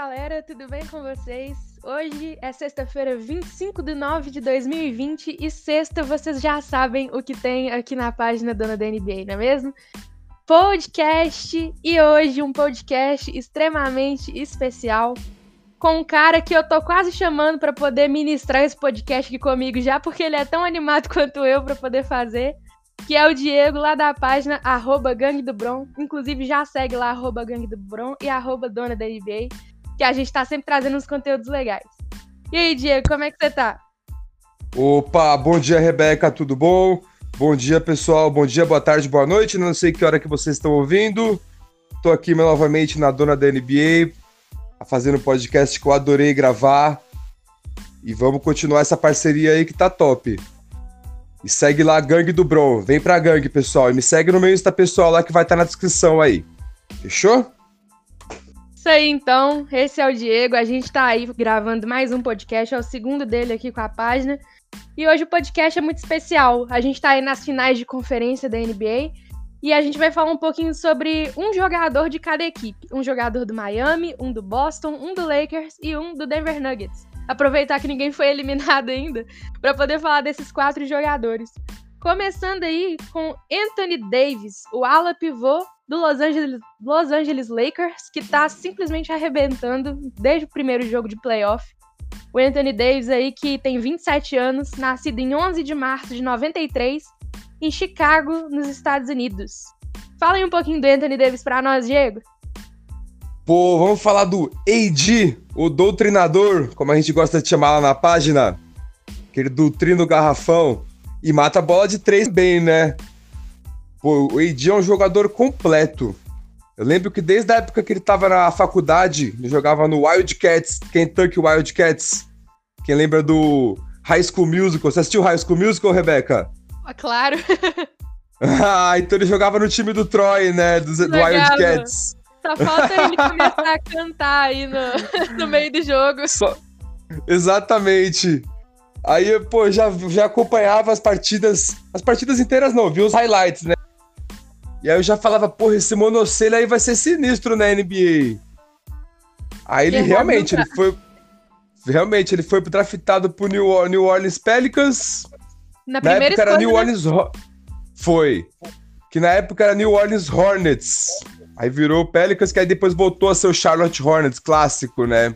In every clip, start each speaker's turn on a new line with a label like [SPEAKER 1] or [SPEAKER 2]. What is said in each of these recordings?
[SPEAKER 1] Galera, tudo bem com vocês? Hoje é sexta-feira, 25 de nove de 2020 e sexta vocês já sabem o que tem aqui na página Dona da NBA, não é mesmo? Podcast e hoje um podcast extremamente especial com um cara que eu tô quase chamando para poder ministrar esse podcast aqui comigo já, porque ele é tão animado quanto eu para poder fazer que é o Diego lá da página arroba Gangue do Bron. Inclusive já segue lá arroba Gangue do Bron e arroba Dona da NBA, que a gente tá sempre trazendo uns conteúdos legais. E aí, Diego, como é que você tá?
[SPEAKER 2] Opa, bom dia, Rebeca, tudo bom? Bom dia, pessoal, bom dia, boa tarde, boa noite, não sei que hora que vocês estão ouvindo. Tô aqui novamente na Dona da NBA, fazendo um podcast que eu adorei gravar. E vamos continuar essa parceria aí que tá top. E segue lá a Gangue do Bron. Vem pra gangue, pessoal. E me segue no meu Insta pessoal lá que vai estar tá na descrição aí. Fechou?
[SPEAKER 1] Isso aí, então. Esse é o Diego. A gente tá aí gravando mais um podcast. É o segundo dele aqui com a página. E hoje o podcast é muito especial. A gente tá aí nas finais de conferência da NBA. E a gente vai falar um pouquinho sobre um jogador de cada equipe. Um jogador do Miami, um do Boston, um do Lakers e um do Denver Nuggets aproveitar que ninguém foi eliminado ainda, para poder falar desses quatro jogadores. Começando aí com Anthony Davis, o ala pivô do Los Angeles, Los Angeles Lakers, que está simplesmente arrebentando desde o primeiro jogo de playoff. O Anthony Davis aí que tem 27 anos, nascido em 11 de março de 93, em Chicago, nos Estados Unidos. Fala aí um pouquinho do Anthony Davis para nós, Diego.
[SPEAKER 2] Pô, vamos falar do AD, o doutrinador, como a gente gosta de chamar lá na página. Aquele doutrina o garrafão. E mata a bola de três bem, né? Pô, o AD é um jogador completo. Eu lembro que desde a época que ele tava na faculdade, ele jogava no Wildcats, Kentucky Wildcats. Quem lembra do High School Musical? Você assistiu High School Musical, Rebeca?
[SPEAKER 1] Ah, claro.
[SPEAKER 2] ah, então ele jogava no time do Troy, né? Do, do Wildcats.
[SPEAKER 1] Só falta ele começar a cantar aí no, no meio do jogo. Só...
[SPEAKER 2] Exatamente. Aí, pô, já, já acompanhava as partidas. As partidas inteiras não, viu os highlights, né? E aí eu já falava, porra, esse monocelho aí vai ser sinistro na NBA. Aí ele realmente, ele foi. Realmente, ele foi draftado pro New, New Orleans Pelicans.
[SPEAKER 1] Na, na época
[SPEAKER 2] era New né? Orleans. Foi. Que na época era New Orleans Hornets. Aí virou Pelicans, que aí depois voltou a ser o Charlotte Hornets clássico, né?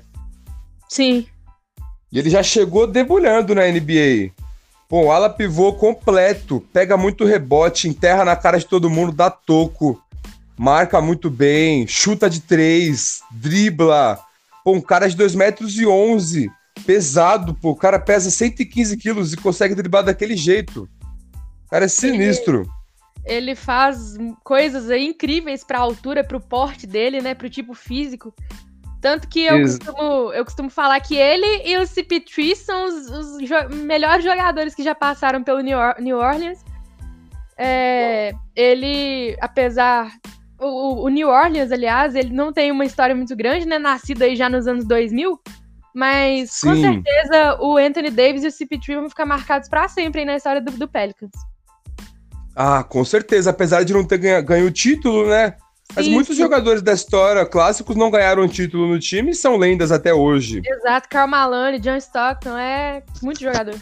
[SPEAKER 1] Sim.
[SPEAKER 2] E ele já chegou debulhando na NBA. Pô, ala pivô completo, pega muito rebote, enterra na cara de todo mundo, dá toco, marca muito bem, chuta de três, dribla. Pô, um cara de 2 metros e 11, pesado, pô, o cara pesa 115 quilos e consegue driblar daquele jeito. O cara é sinistro. Ele
[SPEAKER 1] ele faz coisas incríveis para a altura, para o porte dele, né, para o tipo físico. Tanto que eu costumo, eu costumo falar que ele e o CP3 são os, os jo melhores jogadores que já passaram pelo New, Or New Orleans. É, ele, apesar. O, o, New Orleans, aliás, ele não tem uma história muito grande, né? Nascido aí já nos anos 2000. Mas Sim. com certeza o Anthony Davis e o CP3 vão ficar marcados para sempre aí na história do, do Pelicans.
[SPEAKER 2] Ah, com certeza. Apesar de não ter ganho, ganho o título, né? Mas sim, muitos sim. jogadores da história clássicos não ganharam título no time e são lendas até hoje.
[SPEAKER 1] Exato, Carl Malone, John Stockton, é muito jogador.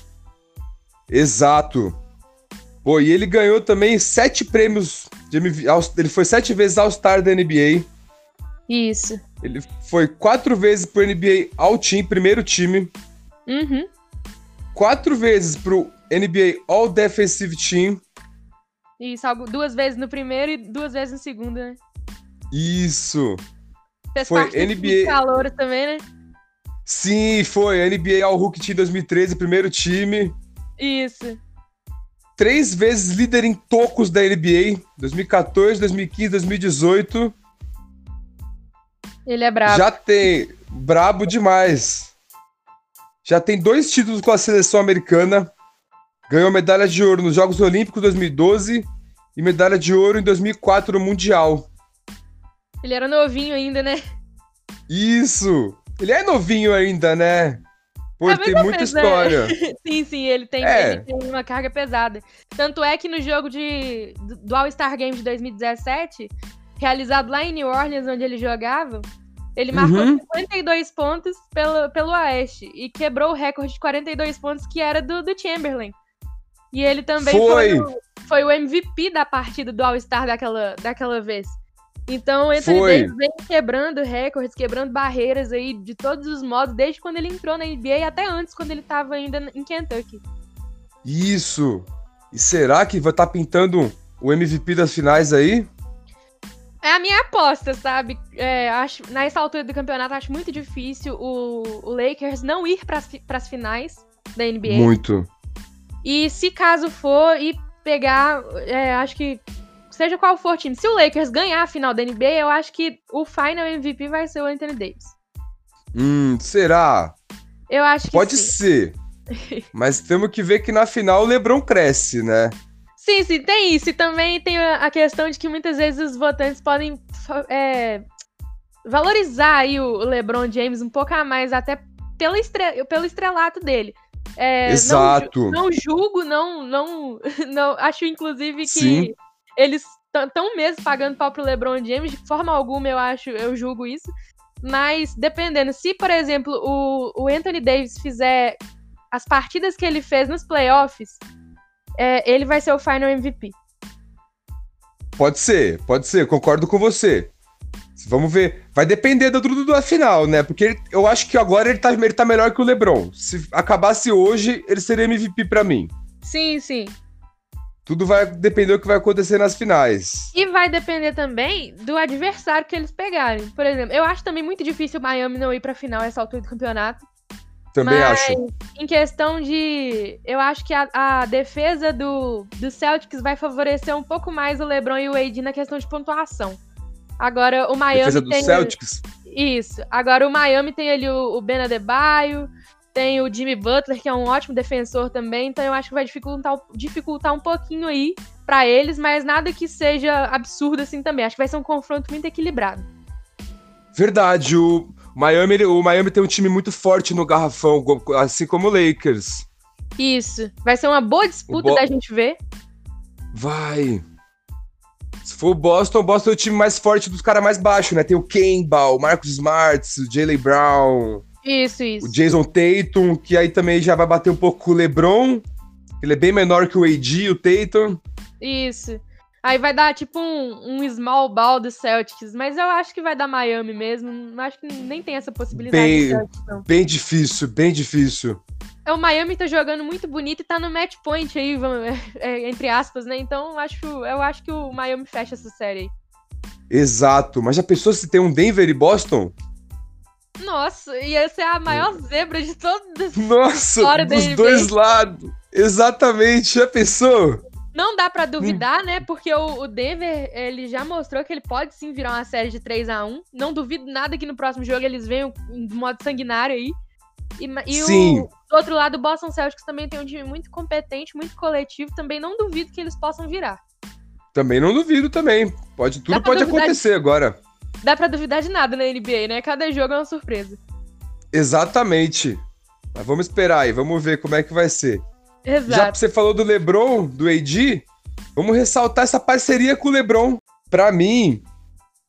[SPEAKER 2] Exato. Pô, e ele ganhou também sete prêmios de MV... Ele foi sete vezes All-Star da NBA.
[SPEAKER 1] Isso.
[SPEAKER 2] Ele foi quatro vezes pro NBA All-Team, primeiro time.
[SPEAKER 1] Uhum.
[SPEAKER 2] Quatro vezes pro NBA All-Defensive Team.
[SPEAKER 1] Isso, duas vezes no primeiro e duas vezes no segundo, né?
[SPEAKER 2] Isso.
[SPEAKER 1] Fez foi NBA calor também, né?
[SPEAKER 2] Sim, foi. NBA All Hulk Team 2013, primeiro time.
[SPEAKER 1] Isso.
[SPEAKER 2] Três vezes líder em tocos da NBA, 2014, 2015, 2018.
[SPEAKER 1] Ele é brabo.
[SPEAKER 2] Já tem. Brabo demais. Já tem dois títulos com a seleção americana. Ganhou medalha de ouro nos Jogos Olímpicos 2012 e medalha de ouro em 2004 no Mundial.
[SPEAKER 1] Ele era novinho ainda, né?
[SPEAKER 2] Isso! Ele é novinho ainda, né? Pô, é, tem muita né? história.
[SPEAKER 1] sim, sim, ele tem, é. ele tem uma carga pesada. Tanto é que no jogo de, do All-Star Game de 2017, realizado lá em New Orleans, onde ele jogava, Ele marcou uhum. 52 pontos pelo, pelo Oeste e quebrou o recorde de 42 pontos que era do, do Chamberlain. E ele também foi, foi, o, foi o MVP da partida do All-Star daquela, daquela vez. Então, Anthony Foi. Davis vem quebrando recordes, quebrando barreiras aí de todos os modos, desde quando ele entrou na NBA até antes, quando ele estava ainda em Kentucky.
[SPEAKER 2] Isso! E será que vai estar tá pintando o MVP das finais aí?
[SPEAKER 1] É a minha aposta, sabe? É, acho, nessa altura do campeonato, acho muito difícil o, o Lakers não ir para as finais da NBA.
[SPEAKER 2] Muito.
[SPEAKER 1] E se caso for, e pegar, é, acho que seja qual for o time, se o Lakers ganhar a final da NBA, eu acho que o final MVP vai ser o Anthony Davis.
[SPEAKER 2] Hum, será?
[SPEAKER 1] Eu acho que
[SPEAKER 2] Pode
[SPEAKER 1] sim.
[SPEAKER 2] ser. Mas temos que ver que na final o LeBron cresce, né?
[SPEAKER 1] Sim, sim, tem isso. E também tem a questão de que muitas vezes os votantes podem é, valorizar aí o LeBron James um pouco a mais, até pelo, estre pelo estrelato dele. É,
[SPEAKER 2] Exato.
[SPEAKER 1] Não, não julgo, não, não, não. Acho inclusive que Sim eles estão mesmo pagando pau pro LeBron James, de forma alguma eu acho, eu julgo isso. Mas dependendo, se por exemplo o, o Anthony Davis fizer as partidas que ele fez nos playoffs, é, ele vai ser o final MVP.
[SPEAKER 2] Pode ser, pode ser, concordo com você. Vamos ver. Vai depender do, do, da final, né? Porque ele, eu acho que agora ele tá, ele tá melhor que o LeBron. Se acabasse hoje, ele seria MVP para mim.
[SPEAKER 1] Sim, sim.
[SPEAKER 2] Tudo vai depender do que vai acontecer nas finais.
[SPEAKER 1] E vai depender também do adversário que eles pegarem. Por exemplo, eu acho também muito difícil o Miami não ir pra final essa altura do campeonato.
[SPEAKER 2] Também Mas, acho.
[SPEAKER 1] Em questão de. Eu acho que a, a, defesa do, do Celtics vai favorecer um pouco mais o LeBron e o AD na questão de pontuação. Agora, o Miami.
[SPEAKER 2] Defesa do
[SPEAKER 1] tem...
[SPEAKER 2] Celtics?
[SPEAKER 1] Isso. Agora, o Miami tem ali o, o Ben Adebayo, tem o Jimmy Butler, que é um ótimo defensor também, então eu acho que vai dificultar, dificultar um pouquinho aí para eles, mas nada que seja absurdo assim também. Acho que vai ser um confronto muito equilibrado.
[SPEAKER 2] Verdade, o Miami, o Miami tem um time muito forte no garrafão, assim como o Lakers.
[SPEAKER 1] Isso. Vai ser uma boa disputa Bo... da gente ver.
[SPEAKER 2] Vai. Se for o Boston, o Boston é o time mais forte dos caras mais baixos, né? Tem o Kemba, o Marcus Smart, o Jalen Brown.
[SPEAKER 1] Isso, isso.
[SPEAKER 2] O Jason Tatum, que aí também já vai bater um pouco com o LeBron. Ele é bem menor que o AD, o Tatum.
[SPEAKER 1] Isso. Aí vai dar tipo um, um small ball do Celtics, mas eu acho que vai dar Miami mesmo. Acho que nem tem essa possibilidade.
[SPEAKER 2] Bem, Celtics, bem difícil, bem difícil.
[SPEAKER 1] É, o Miami tá jogando muito bonito e tá no match point aí, é, entre aspas, né? Então acho, eu acho que o Miami fecha essa série aí.
[SPEAKER 2] Exato, mas já pensou se tem um Denver e Boston?
[SPEAKER 1] Nossa, ia ser a maior zebra de toda
[SPEAKER 2] Nossa, dos dois lados. Exatamente, já pensou?
[SPEAKER 1] Não dá para duvidar, hum. né? Porque o, o, Denver, ele já mostrou que ele pode sim virar uma série de 3 a 1 Não duvido nada que no próximo jogo eles venham de modo sanguinário aí. E, e
[SPEAKER 2] sim.
[SPEAKER 1] O, do outro lado, o Boston Celtics também tem um time muito competente, muito coletivo. Também não duvido que eles possam virar.
[SPEAKER 2] Também não duvido também. Pode, tudo pode acontecer de... agora
[SPEAKER 1] dá pra duvidar de nada na NBA, né? Cada jogo é uma surpresa.
[SPEAKER 2] Exatamente. Mas vamos esperar aí, vamos ver como é que vai ser.
[SPEAKER 1] Exato.
[SPEAKER 2] Já que você falou do LeBron, do AD, vamos ressaltar essa parceria com o LeBron. Para mim,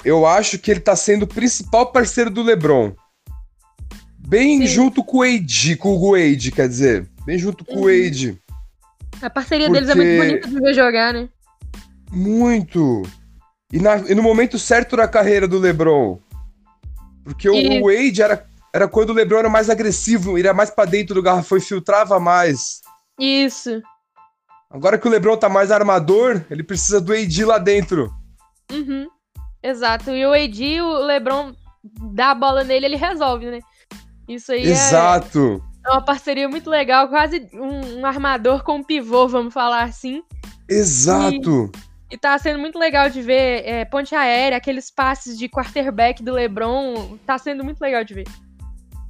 [SPEAKER 2] eu acho que ele tá sendo o principal parceiro do LeBron. Bem Sim. junto com o AD, com o Wade, quer dizer. Bem junto com uhum. o Wade.
[SPEAKER 1] A parceria Porque... deles é muito bonita de ver jogar, né?
[SPEAKER 2] Muito. E, na, e, no momento certo da carreira do LeBron. Porque e... o Wade era, era quando o LeBron era mais agressivo, iria mais para dentro do garrafão e filtrava mais.
[SPEAKER 1] Isso.
[SPEAKER 2] Agora que o LeBron tá mais armador, ele precisa do AD lá dentro.
[SPEAKER 1] Uhum. Exato. E o AD, o LeBron dá a bola nele, ele resolve, né? Isso aí
[SPEAKER 2] é Exato.
[SPEAKER 1] É, é uma parceria muito legal, quase um, um, armador com um pivô, vamos falar assim.
[SPEAKER 2] Exato. E
[SPEAKER 1] e tá sendo muito legal de ver é, ponte aérea, aqueles passes de quarterback do LeBron. Tá sendo muito legal de ver.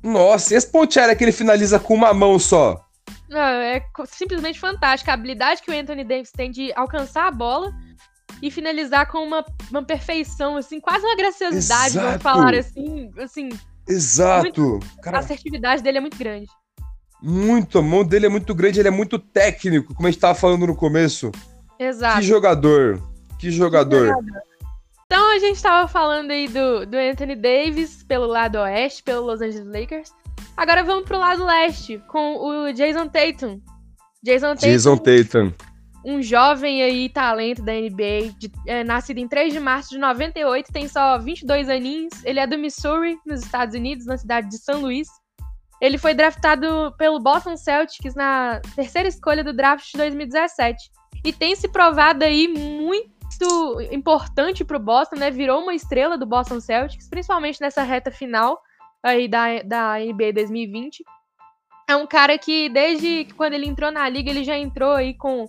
[SPEAKER 2] Nossa, e esse ponte aérea que ele finaliza com uma mão só?
[SPEAKER 1] Não, é simplesmente fantástica. A habilidade que o Anthony Davis tem de alcançar a bola e finalizar com uma, uma perfeição, assim, quase uma graciosidade, Exato. vamos falar assim. assim
[SPEAKER 2] Exato.
[SPEAKER 1] Muito, a assertividade dele é muito grande.
[SPEAKER 2] Muito, a mão dele é muito grande, ele é muito técnico, como a gente tava falando no começo.
[SPEAKER 1] Exato.
[SPEAKER 2] Que jogador. Que jogador. Que jogador.
[SPEAKER 1] Então a gente tava falando aí do, do Anthony Davis pelo lado oeste, pelo Los Angeles Lakers. Agora vamos pro lado leste, com o Jason Tatum.
[SPEAKER 2] Jason Tatum. Jason Tatum.
[SPEAKER 1] Um jovem aí, talento da NBA, de, é, nascido em 3 de março de 98, tem só 22 aninhos. Ele é do Missouri, nos Estados Unidos, na cidade de São Luís. Ele foi draftado pelo Boston Celtics na terceira escolha do draft de 2017. E tem se provado aí muito importante pro Boston, né? Virou uma estrela do Boston Celtics, principalmente nessa reta final aí da, da NBA 2020. É um cara que, desde quando ele entrou na liga, ele já entrou aí com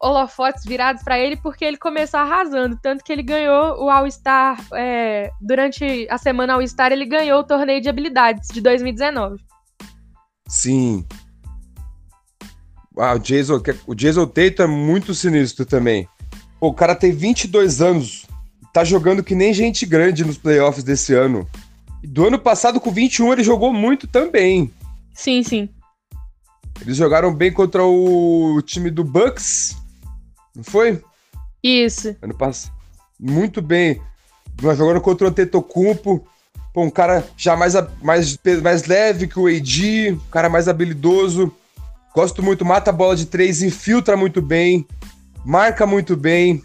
[SPEAKER 1] holofotes virados para ele, porque ele começou arrasando. Tanto que ele ganhou o All-Star. É, durante a semana All-Star, ele ganhou o torneio de habilidades de 2019.
[SPEAKER 2] Sim. Ah, o Jason, o Jason Tatum é muito sinistro também. Pô, o cara tem 22 anos, tá jogando que nem gente grande nos playoffs desse ano. Do ano passado, com 21, ele jogou muito também.
[SPEAKER 1] Sim, sim.
[SPEAKER 2] Eles jogaram bem contra o time do Bucks, não foi?
[SPEAKER 1] Isso.
[SPEAKER 2] Ano passado. Muito bem. Mas jogando contra o Antetokounmpo. Pô, um cara já mais, mais, mais leve que o AD, um cara mais habilidoso. Gosto muito, mata a bola de três, infiltra muito bem, marca muito bem.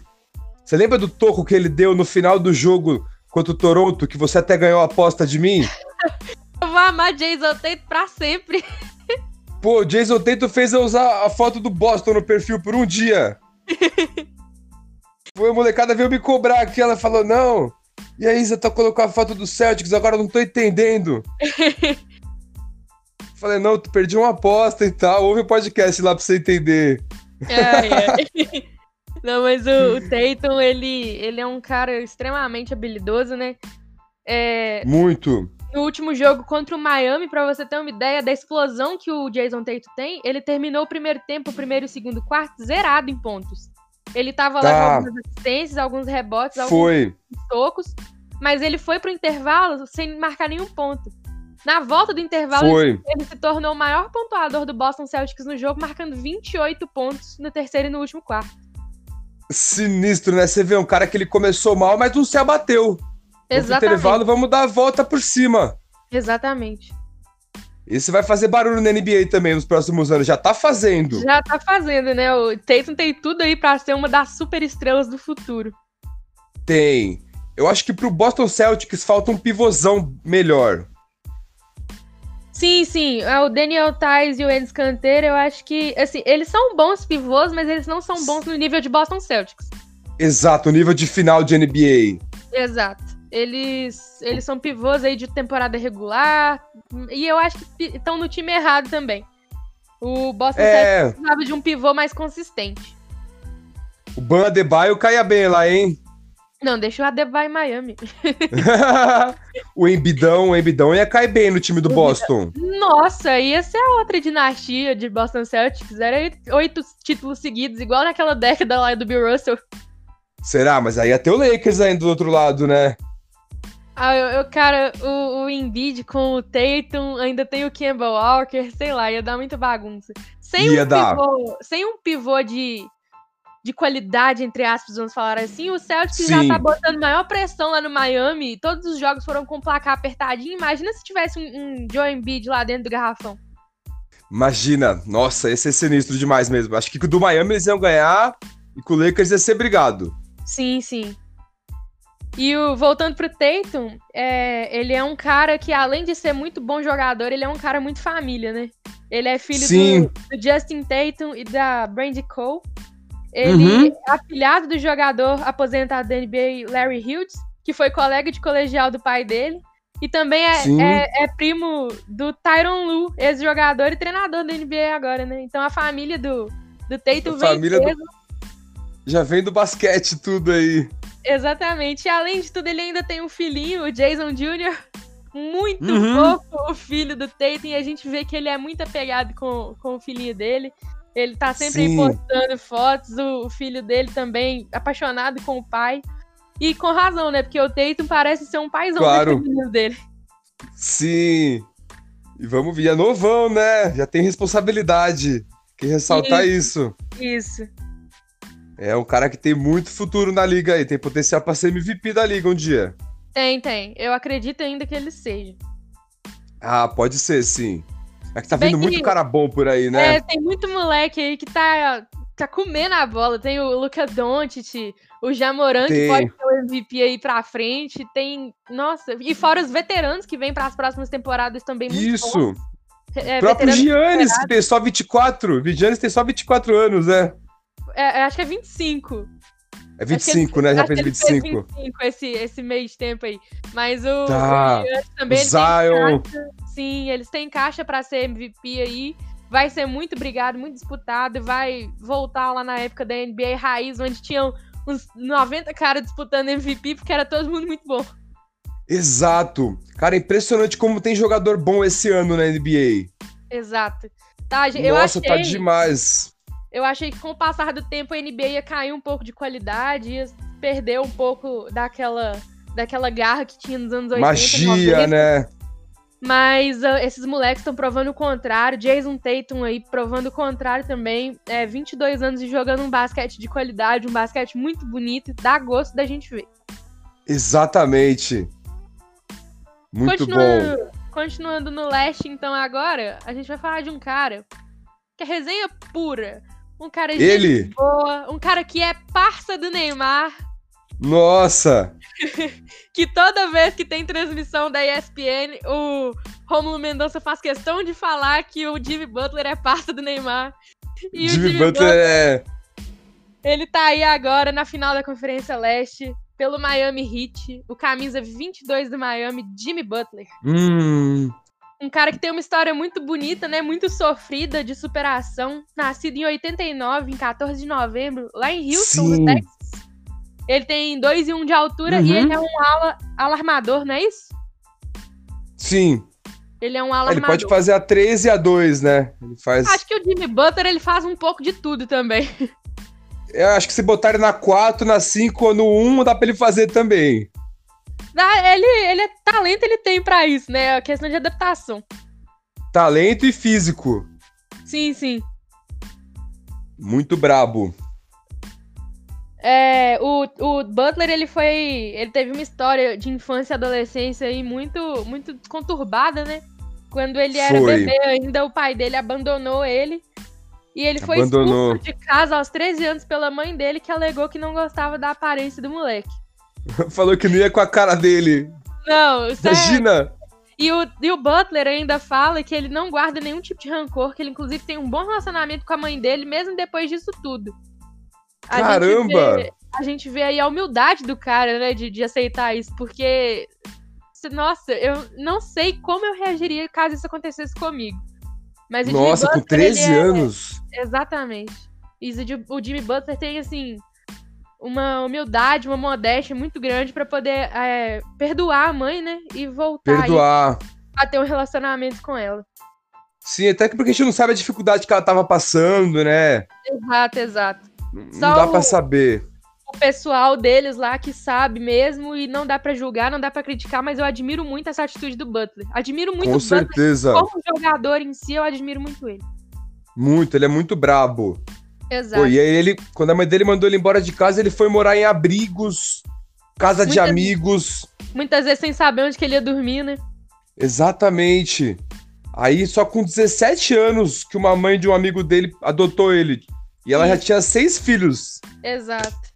[SPEAKER 2] Você lembra do toco que ele deu no final do jogo contra o Toronto, que você até ganhou a aposta de mim?
[SPEAKER 1] eu vou amar Jason Tatum pra sempre.
[SPEAKER 2] Pô, Jason Tatum fez eu usar a foto do Boston no perfil por um dia. Foi a molecada veio me cobrar aqui, ela falou, não, e aí você tá colocando a foto do Celtics, agora eu não tô entendendo. Falei, não, tu perdi uma aposta e tal, ouve o podcast lá pra você entender.
[SPEAKER 1] É, é. Não, mas o, o Tatum, ele, ele é um cara extremamente habilidoso, né? É,
[SPEAKER 2] Muito.
[SPEAKER 1] No último jogo contra o Miami, para você ter uma ideia da explosão que o Jason Tatum tem, ele terminou o primeiro tempo, o primeiro e o segundo quarto, zerado em pontos. Ele tava tá. lá com algumas assistências, alguns rebotes,
[SPEAKER 2] foi.
[SPEAKER 1] alguns tocos, mas ele foi pro intervalo sem marcar nenhum ponto. Na volta do intervalo,
[SPEAKER 2] foi.
[SPEAKER 1] ele se tornou o maior pontuador do Boston Celtics no jogo, marcando 28 pontos no terceiro e no último quarto
[SPEAKER 2] sinistro, né? Você vê um cara que ele começou mal, mas não se abateu.
[SPEAKER 1] Exatamente.
[SPEAKER 2] No intervalo, vamos dar a volta por cima.
[SPEAKER 1] Exatamente.
[SPEAKER 2] Esse vai fazer barulho na NBA também nos próximos anos. Já tá fazendo.
[SPEAKER 1] Já tá fazendo, né? O Tatum tem tudo aí para ser uma das super estrelas do futuro.
[SPEAKER 2] Tem. Eu acho que pro Boston Celtics falta um pivôzão melhor.
[SPEAKER 1] Sim, sim. É o Daniel Tais e o Enes Canter, eu acho que, assim, eles são bons pivôs, mas eles não são bons no nível de Boston Celtics.
[SPEAKER 2] Exato, nível de final de NBA.
[SPEAKER 1] Exato. Eles, eles são pivôs aí de temporada regular, e eu acho que estão no time errado também. O Boston é... Celtics precisava de um pivô mais consistente.
[SPEAKER 2] O Ban Adebayo caia bem lá, hein?
[SPEAKER 1] Não, deixa o Adebayo em Miami.
[SPEAKER 2] o Embidão, o Embidão ia cair bem no time do Boston.
[SPEAKER 1] Nossa, ia ser a outra dinastia de Boston Celtics. Era oito títulos seguidos, igual naquela década lá do Bill Russell.
[SPEAKER 2] Será? Mas aí ia ter o Lakers ainda do outro lado, né?
[SPEAKER 1] Ah, eu, eu cara, o, o Embiid com o Tatum, ainda tem o Campbell Walker, sei lá, ia dar muita bagunça. Sem ia um dar. pivô, sem um pivô de de qualidade, entre aspas, vamos falar assim, o Celtics Sim. já tá botando maior pressão lá no Miami. Todos os jogos foram com o placar apertadinho. Imagina se tivesse um, um Joe Embiid lá dentro do garrafão.
[SPEAKER 2] Imagina, nossa, esse é sinistro demais mesmo. Acho que do Miami eles iam ganhar e com o Lakers ia ser brigado.
[SPEAKER 1] Sim, sim. E o, voltando pro Tatum, é, ele é um cara que, além de ser muito bom jogador, ele é um cara muito família, né? Ele é filho do, do, Justin Tatum e da Brandy Cole. Ele uhum. é afilhado do jogador aposentado da NBA Larry Hughes, que foi colega de colegial do pai dele. E também é, é, é, primo do Tyron Lu, ex-jogador e treinador da NBA agora, né? Então a família do, do Tatum vem família do...
[SPEAKER 2] Já vem do basquete tudo aí.
[SPEAKER 1] Exatamente. E além de tudo, ele ainda tem um filhinho, o Jason Jr., muito uhum. fofo, o filho do Tatum, e a gente vê que ele é muito apegado com, com o filhinho dele. Ele tá sempre Sim. postando fotos, o filho dele também apaixonado com o pai. E com razão, né? Porque o Tatum parece ser um paizão
[SPEAKER 2] claro.
[SPEAKER 1] dele.
[SPEAKER 2] Sim. E vamos ver, é novão, né? Já tem responsabilidade. Que ressaltar isso.
[SPEAKER 1] Isso.
[SPEAKER 2] É um cara que tem muito futuro na liga aí, tem potencial para ser MVP da liga um dia.
[SPEAKER 1] Tem, tem. Eu acredito ainda que ele seja.
[SPEAKER 2] Ah, pode ser, sim. É que tá vindo que, muito cara bom por aí, né?
[SPEAKER 1] É, tem muito moleque aí que tá, tá comendo a bola. Tem o Luca Doncic, o Jamoran, tem. que pode ser o MVP aí pra frente. Tem, nossa, e fora os veteranos que vêm para as próximas temporadas também muito
[SPEAKER 2] Isso. Bons. É, o próprio Giannis, que tem só 24. O Giannis tem só 24 anos, né?
[SPEAKER 1] É, acho que é 25.
[SPEAKER 2] É 25, ele, né? Já fez 25.
[SPEAKER 1] Fez 25 esse, esse meio de tempo aí. Mas o,
[SPEAKER 2] tá.
[SPEAKER 1] o também.
[SPEAKER 2] O Zion.
[SPEAKER 1] Caixa, sim, eles têm caixa para ser MVP aí. Vai ser muito brigado, muito disputado. Vai voltar lá na época da NBA Raiz, onde tinham uns 90 caras disputando MVP, porque era todo mundo muito bom.
[SPEAKER 2] Exato. Cara, impressionante como tem jogador bom esse ano na NBA.
[SPEAKER 1] Exato. Tá,
[SPEAKER 2] eu Nossa, tá achei, tá demais.
[SPEAKER 1] Eu achei que com o passar do tempo a NBA ia cair um pouco de qualidade, ia perder um pouco daquela, daquela garra que tinha nos anos 80.
[SPEAKER 2] Magia, 90. né?
[SPEAKER 1] Mas uh, esses moleques estão provando o contrário. Jason Tatum aí provando o contrário também. É, 22 anos e jogando um basquete de qualidade, um basquete muito bonito. Dá gosto da gente ver.
[SPEAKER 2] Exatamente. Muito continuando, bom.
[SPEAKER 1] Continuando no leste, então, agora, a gente vai falar de um cara que é resenha pura. Um cara
[SPEAKER 2] Ele.
[SPEAKER 1] boa, um cara que é parça do Neymar.
[SPEAKER 2] Nossa!
[SPEAKER 1] que toda vez que tem transmissão da ESPN, o Romulo Mendonça faz questão de falar que o Jimmy Butler é parça do Neymar.
[SPEAKER 2] E Jimmy, Jimmy Butler, Butler é.
[SPEAKER 1] Ele tá aí agora na final da Conferência Leste pelo Miami Heat, o camisa 22 do Miami, Jimmy Butler.
[SPEAKER 2] Hum.
[SPEAKER 1] Um cara que tem uma história muito bonita, né? Muito sofrida de superação. Nascido em 89, em 14 de novembro, lá em Houston, Sim. no Texas. Ele tem 2 e 1 um de altura uhum. e ele é um ala, alarmador, não é isso?
[SPEAKER 2] Sim.
[SPEAKER 1] Ele é um alarmador.
[SPEAKER 2] Ele pode fazer a 3 e a 2, né? Ele faz...
[SPEAKER 1] Acho que o Jimmy Butler ele faz um pouco de tudo também.
[SPEAKER 2] Eu acho que se botar ele na 4, na 5 ou no 1, dá pra ele fazer também.
[SPEAKER 1] Ele, ele é talento, ele tem para isso, né? É questão de adaptação.
[SPEAKER 2] Talento e físico.
[SPEAKER 1] Sim, sim.
[SPEAKER 2] Muito brabo.
[SPEAKER 1] É, o, o Butler, ele foi. Ele teve uma história de infância e adolescência aí muito, muito conturbada, né? Quando ele era foi. bebê ainda, o pai dele abandonou ele. E ele foi Abandonou. expulso de casa aos 13 anos pela mãe dele, que alegou que não gostava da aparência do moleque.
[SPEAKER 2] Falou que não ia com a cara dele.
[SPEAKER 1] Não,
[SPEAKER 2] sério. Imagina!
[SPEAKER 1] E o, e o Butler ainda fala que ele não guarda nenhum tipo de rancor, que ele inclusive tem um bom relacionamento com a mãe dele, mesmo depois disso tudo.
[SPEAKER 2] A Caramba!
[SPEAKER 1] Gente vê, a gente vê aí a humildade do cara, né, de, de aceitar isso, porque. Nossa, eu não sei como eu reagiria caso isso acontecesse comigo. Mas
[SPEAKER 2] Nossa, Butler, com 13 é... anos?
[SPEAKER 1] Exatamente. E o Jimmy Butler tem, assim, uma humildade, uma modéstia muito grande para poder é, perdoar a mãe, né? E voltar
[SPEAKER 2] perdoar.
[SPEAKER 1] a ter um relacionamento com ela.
[SPEAKER 2] Sim, até que porque a gente não sabe a dificuldade que ela tava passando, né?
[SPEAKER 1] Exato, exato.
[SPEAKER 2] Não Só dá para saber
[SPEAKER 1] o pessoal deles lá que sabe mesmo e não dá para julgar, não dá para criticar, mas eu admiro muito essa atitude do Butler. Admiro muito
[SPEAKER 2] Com
[SPEAKER 1] o
[SPEAKER 2] certeza.
[SPEAKER 1] Butler como jogador em si, eu admiro muito ele.
[SPEAKER 2] Muito, ele é muito brabo.
[SPEAKER 1] Exato. Pô,
[SPEAKER 2] e aí ele, quando a mãe dele mandou ele embora de casa, ele foi morar em abrigos, casa muitas, de amigos.
[SPEAKER 1] Muitas vezes sem saber onde que ele ia dormir, né?
[SPEAKER 2] Exatamente. Aí só com 17 anos que uma mãe de um amigo dele adotou ele. E ela já tinha seis filhos.
[SPEAKER 1] Exato.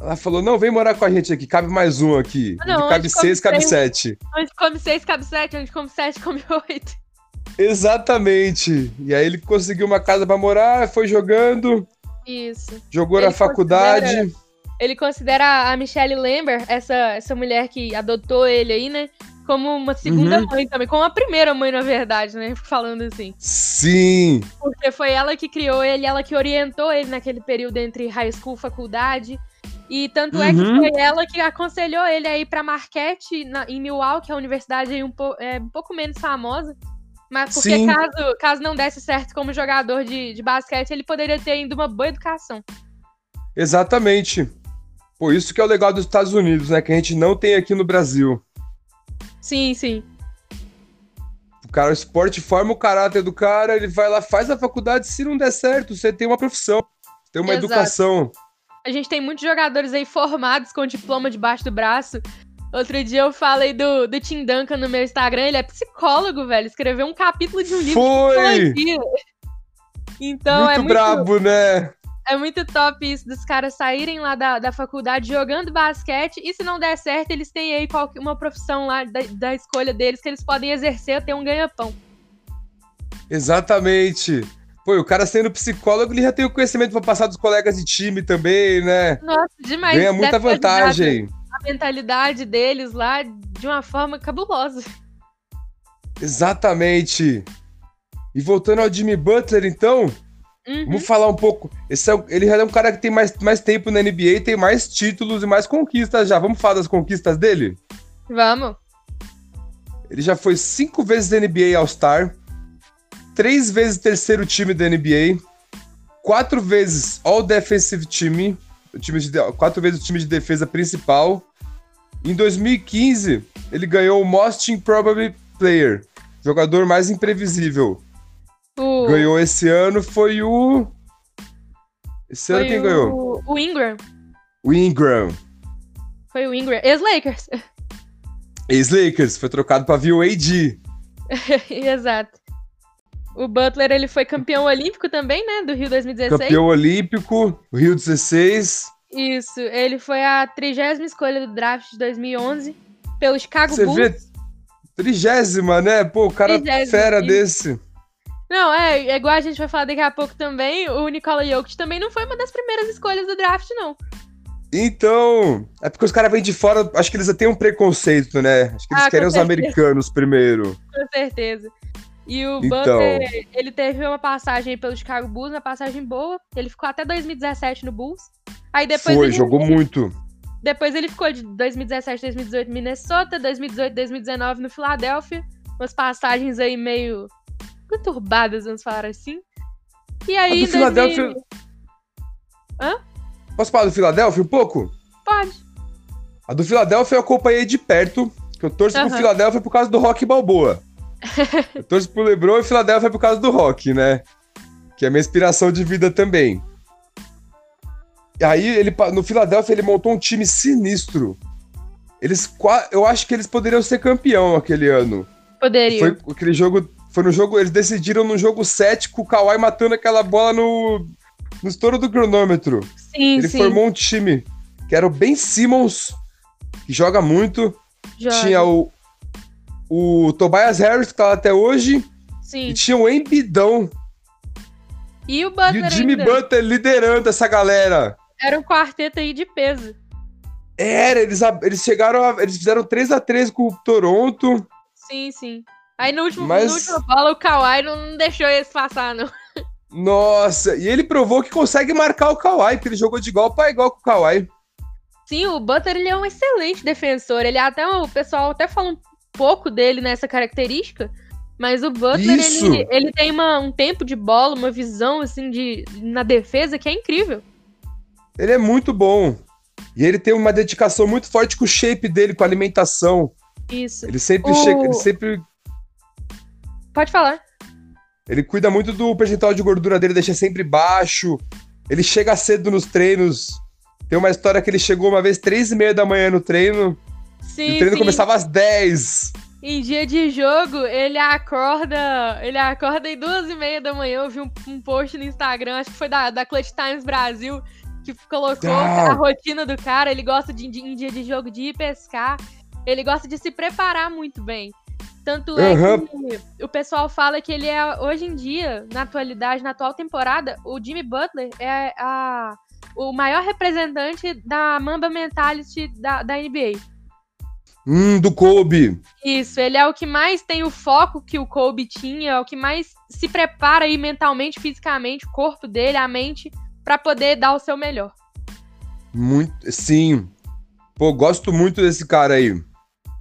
[SPEAKER 2] Ela falou: não, vem morar com a gente aqui, cabe mais um aqui.
[SPEAKER 1] Não, onde
[SPEAKER 2] cabe seis, cabe sete.
[SPEAKER 1] Onde come seis, cabe sete, onde come sete, come oito.
[SPEAKER 2] Exatamente. E aí ele conseguiu uma casa para morar, foi jogando.
[SPEAKER 1] Isso.
[SPEAKER 2] Jogou ele na faculdade.
[SPEAKER 1] Considera, ele considera a Michelle Lambert, essa, essa mulher que adotou ele aí, né? Como uma segunda uhum. mãe também, como a primeira mãe, na verdade, né? Falando assim.
[SPEAKER 2] Sim!
[SPEAKER 1] Porque foi ela que criou ele, ela que orientou ele naquele período entre high school e faculdade. E tanto uhum. é que uhum. foi ela que aconselhou ele a ir pra Marquette, na, em Milwaukee, a universidade um, po, é, um pouco menos famosa. Mas porque caso, caso não desse certo como jogador de, de basquete, ele poderia ter ainda uma boa educação.
[SPEAKER 2] Exatamente. Por isso que é o legal dos Estados Unidos, né? Que a gente não tem aqui no Brasil.
[SPEAKER 1] Sim, sim.
[SPEAKER 2] O cara, o esporte forma o caráter do cara, ele vai lá, faz a faculdade, se não der certo, você tem uma profissão, tem uma Exato. educação.
[SPEAKER 1] a gente tem muitos jogadores aí formados com diploma debaixo do braço. Outro dia eu falei do, do Tim Duncan no meu Instagram, ele é psicólogo, velho. Escreveu um capítulo de um livro
[SPEAKER 2] Foi!
[SPEAKER 1] de psicologia. Então
[SPEAKER 2] muito
[SPEAKER 1] é muito,
[SPEAKER 2] brabo, né?
[SPEAKER 1] É muito top isso dos caras saírem lá da, da faculdade jogando basquete e se não der certo, eles têm aí qualquer, uma profissão lá da, da escolha deles que eles podem exercer ter um ganha-pão.
[SPEAKER 2] Exatamente. Pô, o cara sendo psicólogo, ele já tem o conhecimento pra passar dos colegas de time também, né?
[SPEAKER 1] Nossa, demais.
[SPEAKER 2] Ganha muita vantagem.
[SPEAKER 1] A mentalidade deles lá de uma forma cabulosa.
[SPEAKER 2] Exatamente. E voltando ao Jimmy Butler, então,
[SPEAKER 1] Uhum.
[SPEAKER 2] vamos falar um pouco. Esse é, ele já é um cara que tem mais, mais tempo na NBA, tem mais títulos e mais conquistas já. Vamos falar das conquistas dele?
[SPEAKER 1] Vamos.
[SPEAKER 2] Ele já foi cinco vezes NBA All-Star, três vezes terceiro time da NBA, quatro vezes All Defensive Team, time de, quatro vezes o time de defesa principal. Em 2015, ele ganhou o Most Improbable Player, jogador mais imprevisível.
[SPEAKER 1] O,
[SPEAKER 2] Ganhou esse ano foi o. Esse ano
[SPEAKER 1] foi
[SPEAKER 2] quem
[SPEAKER 1] o,
[SPEAKER 2] ganhou?
[SPEAKER 1] O Ingram.
[SPEAKER 2] O Ingram.
[SPEAKER 1] Foi o Ingram. Ex-Lakers.
[SPEAKER 2] Ex-Lakers, foi trocado pra AD.
[SPEAKER 1] Exato. O Butler, ele foi campeão olímpico também, né? Do Rio 2016.
[SPEAKER 2] Campeão olímpico, Rio 16.
[SPEAKER 1] Isso. Ele foi a trigésima escolha do draft de 2011 pelo Chicago
[SPEAKER 2] Você
[SPEAKER 1] Bulls.
[SPEAKER 2] vê? Trigésima, né? Pô, o cara
[SPEAKER 1] Trigésima,
[SPEAKER 2] fera
[SPEAKER 1] isso.
[SPEAKER 2] desse.
[SPEAKER 1] Não, é, é igual a gente vai falar daqui a pouco também. O Nikola Jokic também não foi uma das primeiras escolhas do draft, não.
[SPEAKER 2] Então, é porque os caras vêm de fora, acho que eles têm um preconceito, né? Acho que eles
[SPEAKER 1] Ah,
[SPEAKER 2] querem os
[SPEAKER 1] certeza.
[SPEAKER 2] americanos primeiro.
[SPEAKER 1] Com certeza. E o
[SPEAKER 2] Então.
[SPEAKER 1] Butler, ele teve uma passagem pelo Chicago Bulls, uma passagem boa. Ele ficou até 2017 no Bulls. Aí depois
[SPEAKER 2] Foi,
[SPEAKER 1] ele,
[SPEAKER 2] jogou muito.
[SPEAKER 1] depois ele ficou de 2017, 2018 no Minnesota, 2018, 2019 no Philadelphia. Umas passagens aí meio conturbadas, vamos falar assim. E aí,
[SPEAKER 2] A do
[SPEAKER 1] em 2000
[SPEAKER 2] Philadelphia- Posso falar do Philadelphia um pouco?
[SPEAKER 1] Pode.
[SPEAKER 2] A do Philadelphia eu acompanhei de perto, que eu torço pro
[SPEAKER 1] Aham.
[SPEAKER 2] Philadelphia por causa do Rock Balboa. eu torço pro LeBron e Philadelphia por causa do Rock, né? Que é minha inspiração de vida também. E aí, ele, no Philadelphia, ele montou um time sinistro. Eles, eu acho que eles poderiam ser campeão aquele ano.
[SPEAKER 1] Poderia.
[SPEAKER 2] Foi aquele jogo. Foi no jogo. Eles decidiram no jogo 7 com o Kawhi matando aquela bola no, no estouro do cronômetro.
[SPEAKER 1] Sim,
[SPEAKER 2] Ele
[SPEAKER 1] sim.
[SPEAKER 2] formou um time que era o Ben Simmons, que joga muito.
[SPEAKER 1] Joga.
[SPEAKER 2] Tinha o, o Tobias Harris, que tá lá até hoje.
[SPEAKER 1] Sim.
[SPEAKER 2] E tinha o Embidão.
[SPEAKER 1] E o Butler
[SPEAKER 2] E o Jimmy
[SPEAKER 1] ainda.
[SPEAKER 2] Butler liderando essa galera.
[SPEAKER 1] Era um quarteto aí de peso.
[SPEAKER 2] Era, eles, eles chegaram a, Eles fizeram 3 a 3 com o Toronto.
[SPEAKER 1] Sim, sim. Aí no último,
[SPEAKER 2] Mas-
[SPEAKER 1] no último bola, o Kawhi não deixou esse passar, não.
[SPEAKER 2] Nossa, e ele provou que consegue marcar o Kawhi, porque ele jogou de igual para igual com o Kawhi.
[SPEAKER 1] Sim, o Butler ele é um excelente defensor. Ele até o pessoal até fala um pouco dele nessa característica, mas o Butler
[SPEAKER 2] Isso.
[SPEAKER 1] ele, ele tem uma- um tempo de bola, uma visão assim de na defesa que é incrível.
[SPEAKER 2] Ele é muito bom. E ele tem uma dedicação muito forte com o shape dele, com a alimentação.
[SPEAKER 1] Isso.
[SPEAKER 2] Ele sempre
[SPEAKER 1] O-
[SPEAKER 2] chega, ele sempre.
[SPEAKER 1] Pode falar.
[SPEAKER 2] Ele cuida muito do percentual de gordura dele, deixa sempre baixo. Ele chega cedo nos treinos. Tem uma história que ele chegou uma vez três e meia da manhã no treino. e
[SPEAKER 1] Sim,
[SPEAKER 2] o treino
[SPEAKER 1] sim.
[SPEAKER 2] começava às 10.
[SPEAKER 1] Em dia de jogo, ele acorda. Ele acorda em duas e meia da manhã. Eu vi um, um post no Instagram, acho que foi da, da Clutch Times Brasil, que colocou
[SPEAKER 2] Ah.
[SPEAKER 1] a rotina do cara. Ele gosta de, de- em dia de jogo de ir pescar. Ele gosta de se preparar muito bem. Tanto é
[SPEAKER 2] Aham.
[SPEAKER 1] que o pessoal fala que ele é, hoje em dia, na atualidade, na atual temporada, o Jimmy Butler é a, o maior representante da Mamba Mentality da, da NBA.
[SPEAKER 2] Hum, do Kobe.
[SPEAKER 1] Isso, ele é o que mais tem o foco que o Kobe tinha, é o que mais se prepara aí mentalmente, fisicamente, o corpo dele, a mente, pra poder dar o seu melhor.
[SPEAKER 2] Muito. Sim. Pô, gosto muito desse cara aí.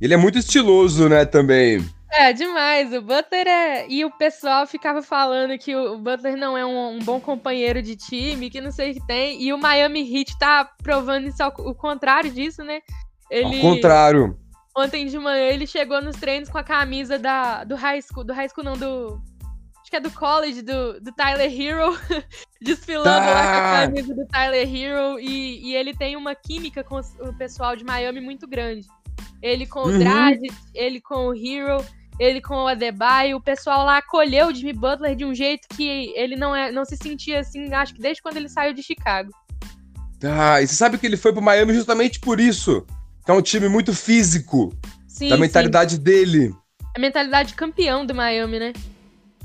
[SPEAKER 2] Ele é muito estiloso, né, também.
[SPEAKER 1] É, demais. O Butler é. E o pessoal ficava falando que o Butler não é um, um bom companheiro de time, que não sei o que tem. E o Miami Heat tá provando isso ao, o contrário disso, né? Ele,
[SPEAKER 2] Ao contrário.
[SPEAKER 1] Ontem de manhã ele chegou nos treinos com a camisa da, do high school. Do high school, não, do. acho que é do college do, do Tyler Hero, desfilando tá. lá com a camisa do Tyler Hero. E, e ele tem uma química com o pessoal de Miami muito grande. Ele com uhum. o Dredd, ele com o Hero, ele com o Adebayo. O pessoal lá acolheu o Jimmy Butler de um jeito que ele não, é, não se sentia assim, acho que desde quando ele saiu de Chicago.
[SPEAKER 2] Ah, e você sabe que ele foi pro Miami justamente por isso. Que é um time muito físico. Sim, da mentalidade sim. dele.
[SPEAKER 1] A mentalidade campeão do Miami, né?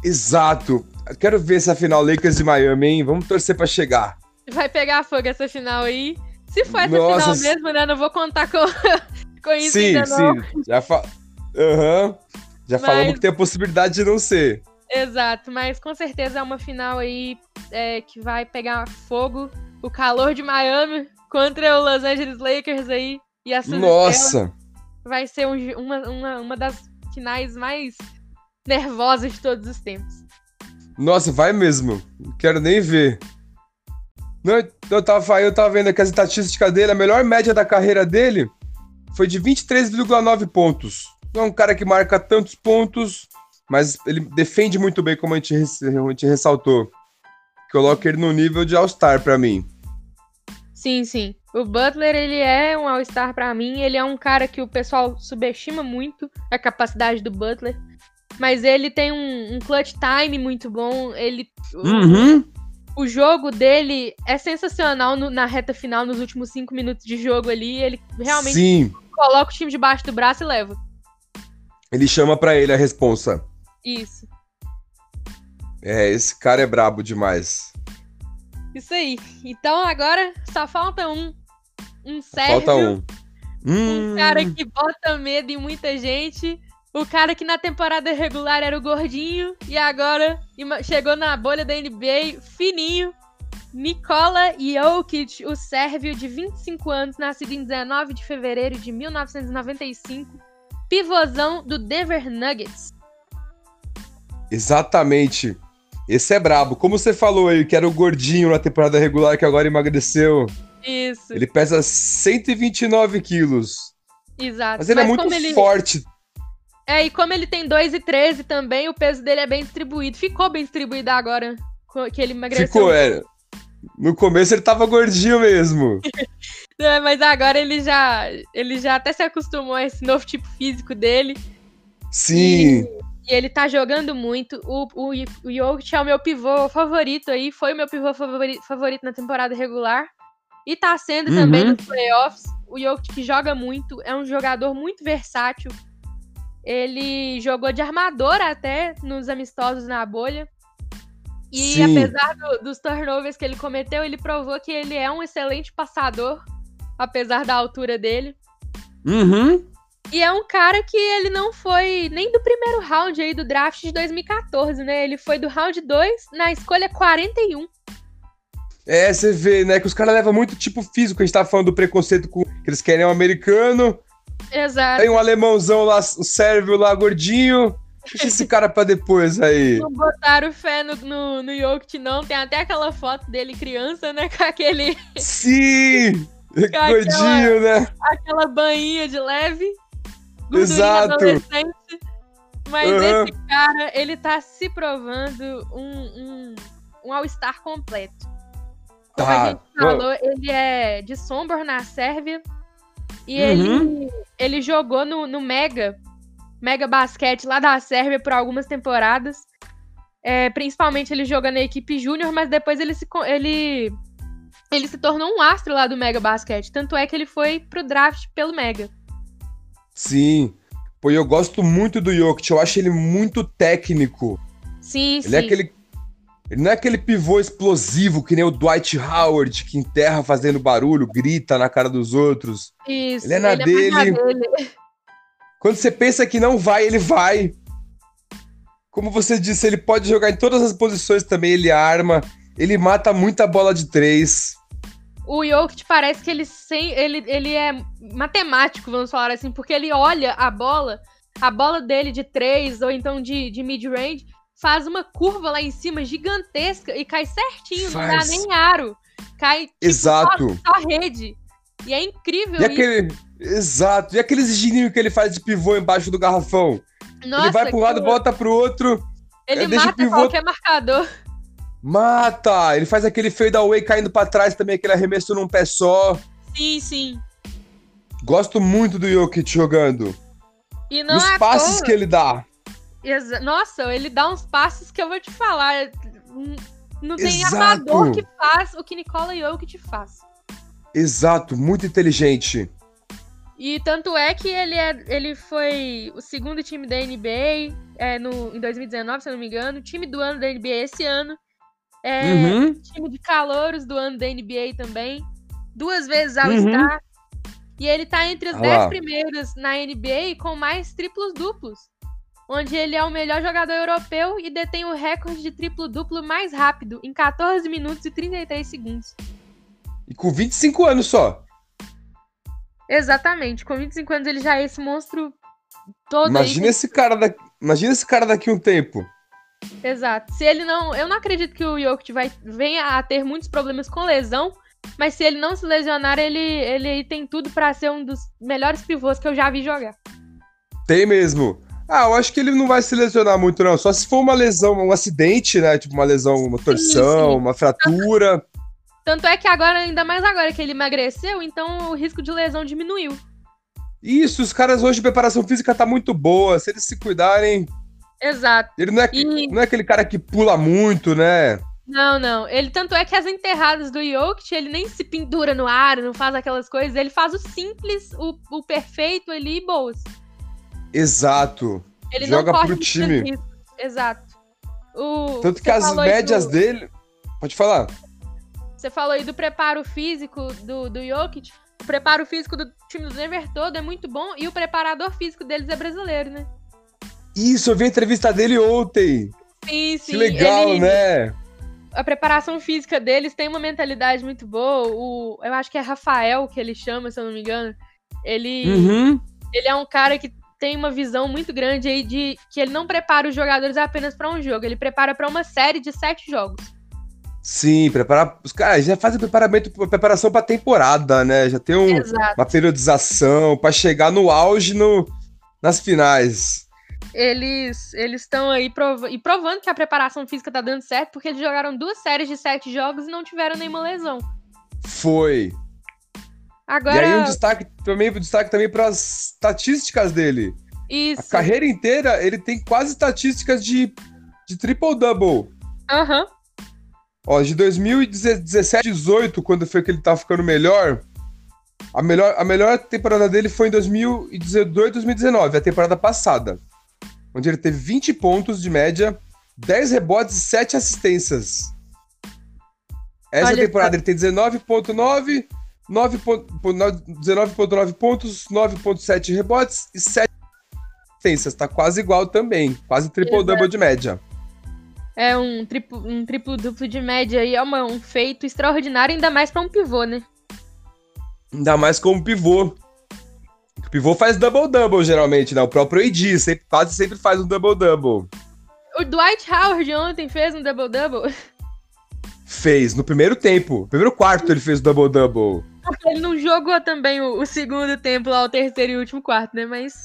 [SPEAKER 2] Exato. Quero ver essa final Lakers e Miami, hein? Vamos torcer para chegar.
[SPEAKER 1] Vai pegar fogo essa final aí. Se for essa Nossa, final mesmo, né? Não vou contar com, isso sim, ainda não. Sim,
[SPEAKER 2] já, fa... uhum. já mas... falamos que tem a possibilidade de não ser.
[SPEAKER 1] Exato, mas com certeza é uma final aí é, que vai pegar fogo. O calor de Miami contra o Los Angeles Lakers aí. E a
[SPEAKER 2] Nossa!
[SPEAKER 1] Vai ser um, uma, uma, uma das finais mais nervosas de todos os tempos.
[SPEAKER 2] Nossa, vai mesmo. Não quero nem ver. Não, eu, tava, eu tava vendo aqui as estatísticas dele, a melhor média da carreira dele foi de 23,9 pontos. Não é um cara que marca tantos pontos, mas ele defende muito bem, como a gente, a gente ressaltou. Coloca ele no nível de All-Star pra mim.
[SPEAKER 1] Sim, sim. O Butler, ele é um All-Star para mim. Ele é um cara que o pessoal subestima muito a capacidade do Butler. Mas ele tem um, um clutch time muito bom. Ele.
[SPEAKER 2] Uhum.
[SPEAKER 1] O, jogo dele é sensacional no, na reta final, nos últimos cinco minutos de jogo ali. Ele realmente
[SPEAKER 2] Sim.
[SPEAKER 1] coloca o time debaixo do braço e leva.
[SPEAKER 2] Ele chama para ele a responsa.
[SPEAKER 1] Isso.
[SPEAKER 2] É, esse cara é brabo demais.
[SPEAKER 1] Isso aí. Então agora só falta um. Um Sérgio.
[SPEAKER 2] Falta um.
[SPEAKER 1] Um hum. cara que bota medo em muita gente. O cara que na temporada regular era o gordinho e agora chegou na bolha da NBA fininho. Nikola Jokic, o sérvio de 25 anos, nascido em 19 de fevereiro de 1995, pivôzão do Denver Nuggets.
[SPEAKER 2] Exatamente. Esse é brabo. Como você falou aí, que era o gordinho na temporada regular que agora emagreceu.
[SPEAKER 1] Isso.
[SPEAKER 2] Ele pesa 129 quilos.
[SPEAKER 1] Exato.
[SPEAKER 2] Mas ele é Mas é muito ele... forte.
[SPEAKER 1] É, e como ele tem 2,13 também, o peso dele é bem distribuído. Ficou bem distribuído agora que ele emagreceu.
[SPEAKER 2] Ficou, é. No começo ele tava gordinho mesmo.
[SPEAKER 1] é, mas agora ele já, ele já até se acostumou a esse novo tipo físico dele.
[SPEAKER 2] Sim.
[SPEAKER 1] E e ele tá jogando muito. O, o, o Jokic é o meu pivô favorito aí. Foi o meu pivô favorito, favorito na temporada regular. E tá sendo uhum. também nos playoffs. O Jokic joga muito. É um jogador muito versátil. Ele jogou de armador até nos amistosos na bolha. E Sim. apesar do, dos turnovers que ele cometeu, ele provou que ele é um excelente passador, apesar da altura dele.
[SPEAKER 2] Uhum.
[SPEAKER 1] E é um cara que ele não foi nem do primeiro round aí do draft de 2014, né? Ele foi do round 2 na escolha 41.
[SPEAKER 2] É, você vê, né, que os caras levam muito tipo físico. A gente tava falando do preconceito com que eles querem um americano.
[SPEAKER 1] Exato.
[SPEAKER 2] Tem um alemãozão lá, o sérvio lá, gordinho. Deixa esse cara pra depois aí.
[SPEAKER 1] Não botaram fé no, no, no Jokic, não. Tem até aquela foto dele criança, né? Com aquele.
[SPEAKER 2] Sim! Gordinho, né?
[SPEAKER 1] Aquela bainha de leve.
[SPEAKER 2] Exato.
[SPEAKER 1] adolescente. Mas uhum. esse cara, ele tá se provando um, um, um All-Star completo. Como tá. a gente falou, ele é de Sombor, na Sérvia. E uhum. ele, ele jogou no, no Mega, Mega Basquete lá da Sérvia por algumas temporadas. É, principalmente ele joga na equipe júnior, mas depois ele se, ele, ele se tornou um astro lá do Mega Basquete. Tanto é que ele foi pro draft pelo Mega.
[SPEAKER 2] Sim. Pô, eu gosto muito do Jokic, eu acho ele muito técnico.
[SPEAKER 1] Sim,
[SPEAKER 2] ele
[SPEAKER 1] sim.
[SPEAKER 2] É aquele, ele não é aquele pivô explosivo que nem o Dwight Howard, que enterra fazendo barulho, grita na cara dos outros.
[SPEAKER 1] Isso,
[SPEAKER 2] ele é na, ele dele. É dele. Quando você pensa que não vai, ele vai. Como você disse, ele pode jogar em todas as posições também, ele arma, ele mata muita bola de três
[SPEAKER 1] o Jokic parece que ele, sem, ele, ele é matemático, vamos falar assim, porque ele olha a bola, a bola dele de três ou então de, de mid-range, faz uma curva lá em cima gigantesca e cai certinho, faz. não dá nem aro. Cai tipo,
[SPEAKER 2] Exato.
[SPEAKER 1] Só, só rede. E é incrível
[SPEAKER 2] e aquele... Exato. E aqueles gininhos que ele faz de pivô embaixo do garrafão? Nossa, ele vai para um lado, volta pro outro.
[SPEAKER 1] Ele mata
[SPEAKER 2] pivô-
[SPEAKER 1] qualquer marcador.
[SPEAKER 2] Mata! Ele faz aquele fade away caindo pra trás também, aquele arremesso num pé só.
[SPEAKER 1] Sim, sim.
[SPEAKER 2] Gosto muito do Jokic jogando.
[SPEAKER 1] E
[SPEAKER 2] e
[SPEAKER 1] não
[SPEAKER 2] os
[SPEAKER 1] é
[SPEAKER 2] passes
[SPEAKER 1] toa-
[SPEAKER 2] que ele dá.
[SPEAKER 1] Exa- Nossa, ele dá uns passes que eu vou te falar. Hum, Não tem
[SPEAKER 2] Exato.
[SPEAKER 1] armador que faz o que Nikola Jokic faz.
[SPEAKER 2] Exato, muito inteligente.
[SPEAKER 1] E tanto é que ele, é, ele foi o segundo time da NBA é, no, em 2019, se eu não me engano. Time do ano da NBA esse ano. É,
[SPEAKER 2] Uhum.
[SPEAKER 1] time de calouros do ano da NBA também. Duas vezes ao
[SPEAKER 2] Uhum.
[SPEAKER 1] Star. E ele tá entre os
[SPEAKER 2] Ah
[SPEAKER 1] 10
[SPEAKER 2] lá.
[SPEAKER 1] primeiros na NBA com mais triplos duplos. Onde ele é o melhor jogador europeu e detém o recorde de triplo-duplo mais rápido, em 14 minutos e 33 segundos.
[SPEAKER 2] E com 25 anos só.
[SPEAKER 1] Exatamente. Com 25 anos ele já é esse monstro todo
[SPEAKER 2] Imagina
[SPEAKER 1] aí.
[SPEAKER 2] esse cara daqui. Imagina esse cara daqui a um tempo.
[SPEAKER 1] Exato. Se ele não. Eu não acredito que o Jokic vai, venha a ter muitos problemas com lesão. Mas se ele não se lesionar, ele, ele tem tudo pra ser um dos melhores pivôs que eu já vi jogar.
[SPEAKER 2] Tem mesmo. Ah, eu acho que ele não vai se lesionar muito, não. Só se for uma lesão, um acidente, né? Tipo uma lesão, uma torção,
[SPEAKER 1] sim.
[SPEAKER 2] uma fratura.
[SPEAKER 1] Tanto é que agora, ainda mais agora que ele emagreceu, então o risco de lesão diminuiu.
[SPEAKER 2] Isso, os caras hoje, a preparação física tá muito boa. Se eles se cuidarem.
[SPEAKER 1] Exato.
[SPEAKER 2] Ele não é,
[SPEAKER 1] E-
[SPEAKER 2] não é aquele cara que pula muito, né?
[SPEAKER 1] Não, não. Ele tanto é que as enterradas do Jokic, ele nem se pendura no ar, não faz aquelas coisas. Ele faz o simples, o, o perfeito ali e boas.
[SPEAKER 2] Exato.
[SPEAKER 1] Ele
[SPEAKER 2] Joga pro time.
[SPEAKER 1] riscos. Exato. O,
[SPEAKER 2] Tanto que as médias
[SPEAKER 1] do-
[SPEAKER 2] dele. Pode falar.
[SPEAKER 1] Você falou aí do preparo físico do, do Jokic. O preparo físico do time do Denver todo é muito bom e o preparador físico deles é brasileiro, né?
[SPEAKER 2] Isso, eu vi a entrevista dele ontem.
[SPEAKER 1] Sim, sim.
[SPEAKER 2] que legal,
[SPEAKER 1] ele-
[SPEAKER 2] né?
[SPEAKER 1] A preparação física deles tem uma mentalidade muito boa. O, eu acho que é Rafael que ele chama, se eu não me engano. Ele,
[SPEAKER 2] Uhum.
[SPEAKER 1] ele é um cara que tem uma visão muito grande aí de que ele não prepara os jogadores apenas pra um jogo, ele prepara pra uma série de sete jogos.
[SPEAKER 2] Sim, preparar. Os caras já fazem preparamento, preparação pra temporada, né? Já tem um, uma periodização pra chegar no auge no, nas finais.
[SPEAKER 1] Eles eles estão aí prova e provando que a preparação física tá dando certo, porque eles jogaram duas séries de sete jogos e não tiveram nenhuma lesão.
[SPEAKER 2] Foi.
[SPEAKER 1] Agora,
[SPEAKER 2] E aí um destaque também, um destaque também para as estatísticas dele. A
[SPEAKER 1] isso.
[SPEAKER 2] carreira inteira ele tem quase estatísticas de, de triple double.
[SPEAKER 1] Aham.
[SPEAKER 2] Ó, de 2017, 18, quando foi que ele tá ficando melhor, a melhor, a melhor temporada dele foi em 2018, 2019, a temporada passada. Onde ele teve 20 pontos de média, 10 rebotes e 7 assistências. Essa
[SPEAKER 1] Olha
[SPEAKER 2] temporada ele tem 19.9, 9 pon- pon- 19.9 pontos, 9.7 rebotes e 7 assistências. Tá quase igual também, quase triple-double de média.
[SPEAKER 1] É um triplo, um triplo duplo de média aí, é uma, um feito extraordinário, ainda mais pra um pivô, né?
[SPEAKER 2] Ainda mais como pivô. O pivô faz double-double, geralmente, né? O próprio AD sempre, quase sempre faz um double-double.
[SPEAKER 1] O Dwight Howard ontem fez um double-double.
[SPEAKER 2] Fez, no primeiro tempo. No primeiro quarto ele fez o double-double.
[SPEAKER 1] Ele não jogou também o, o segundo tempo lá, o terceiro e último quarto, né? Mas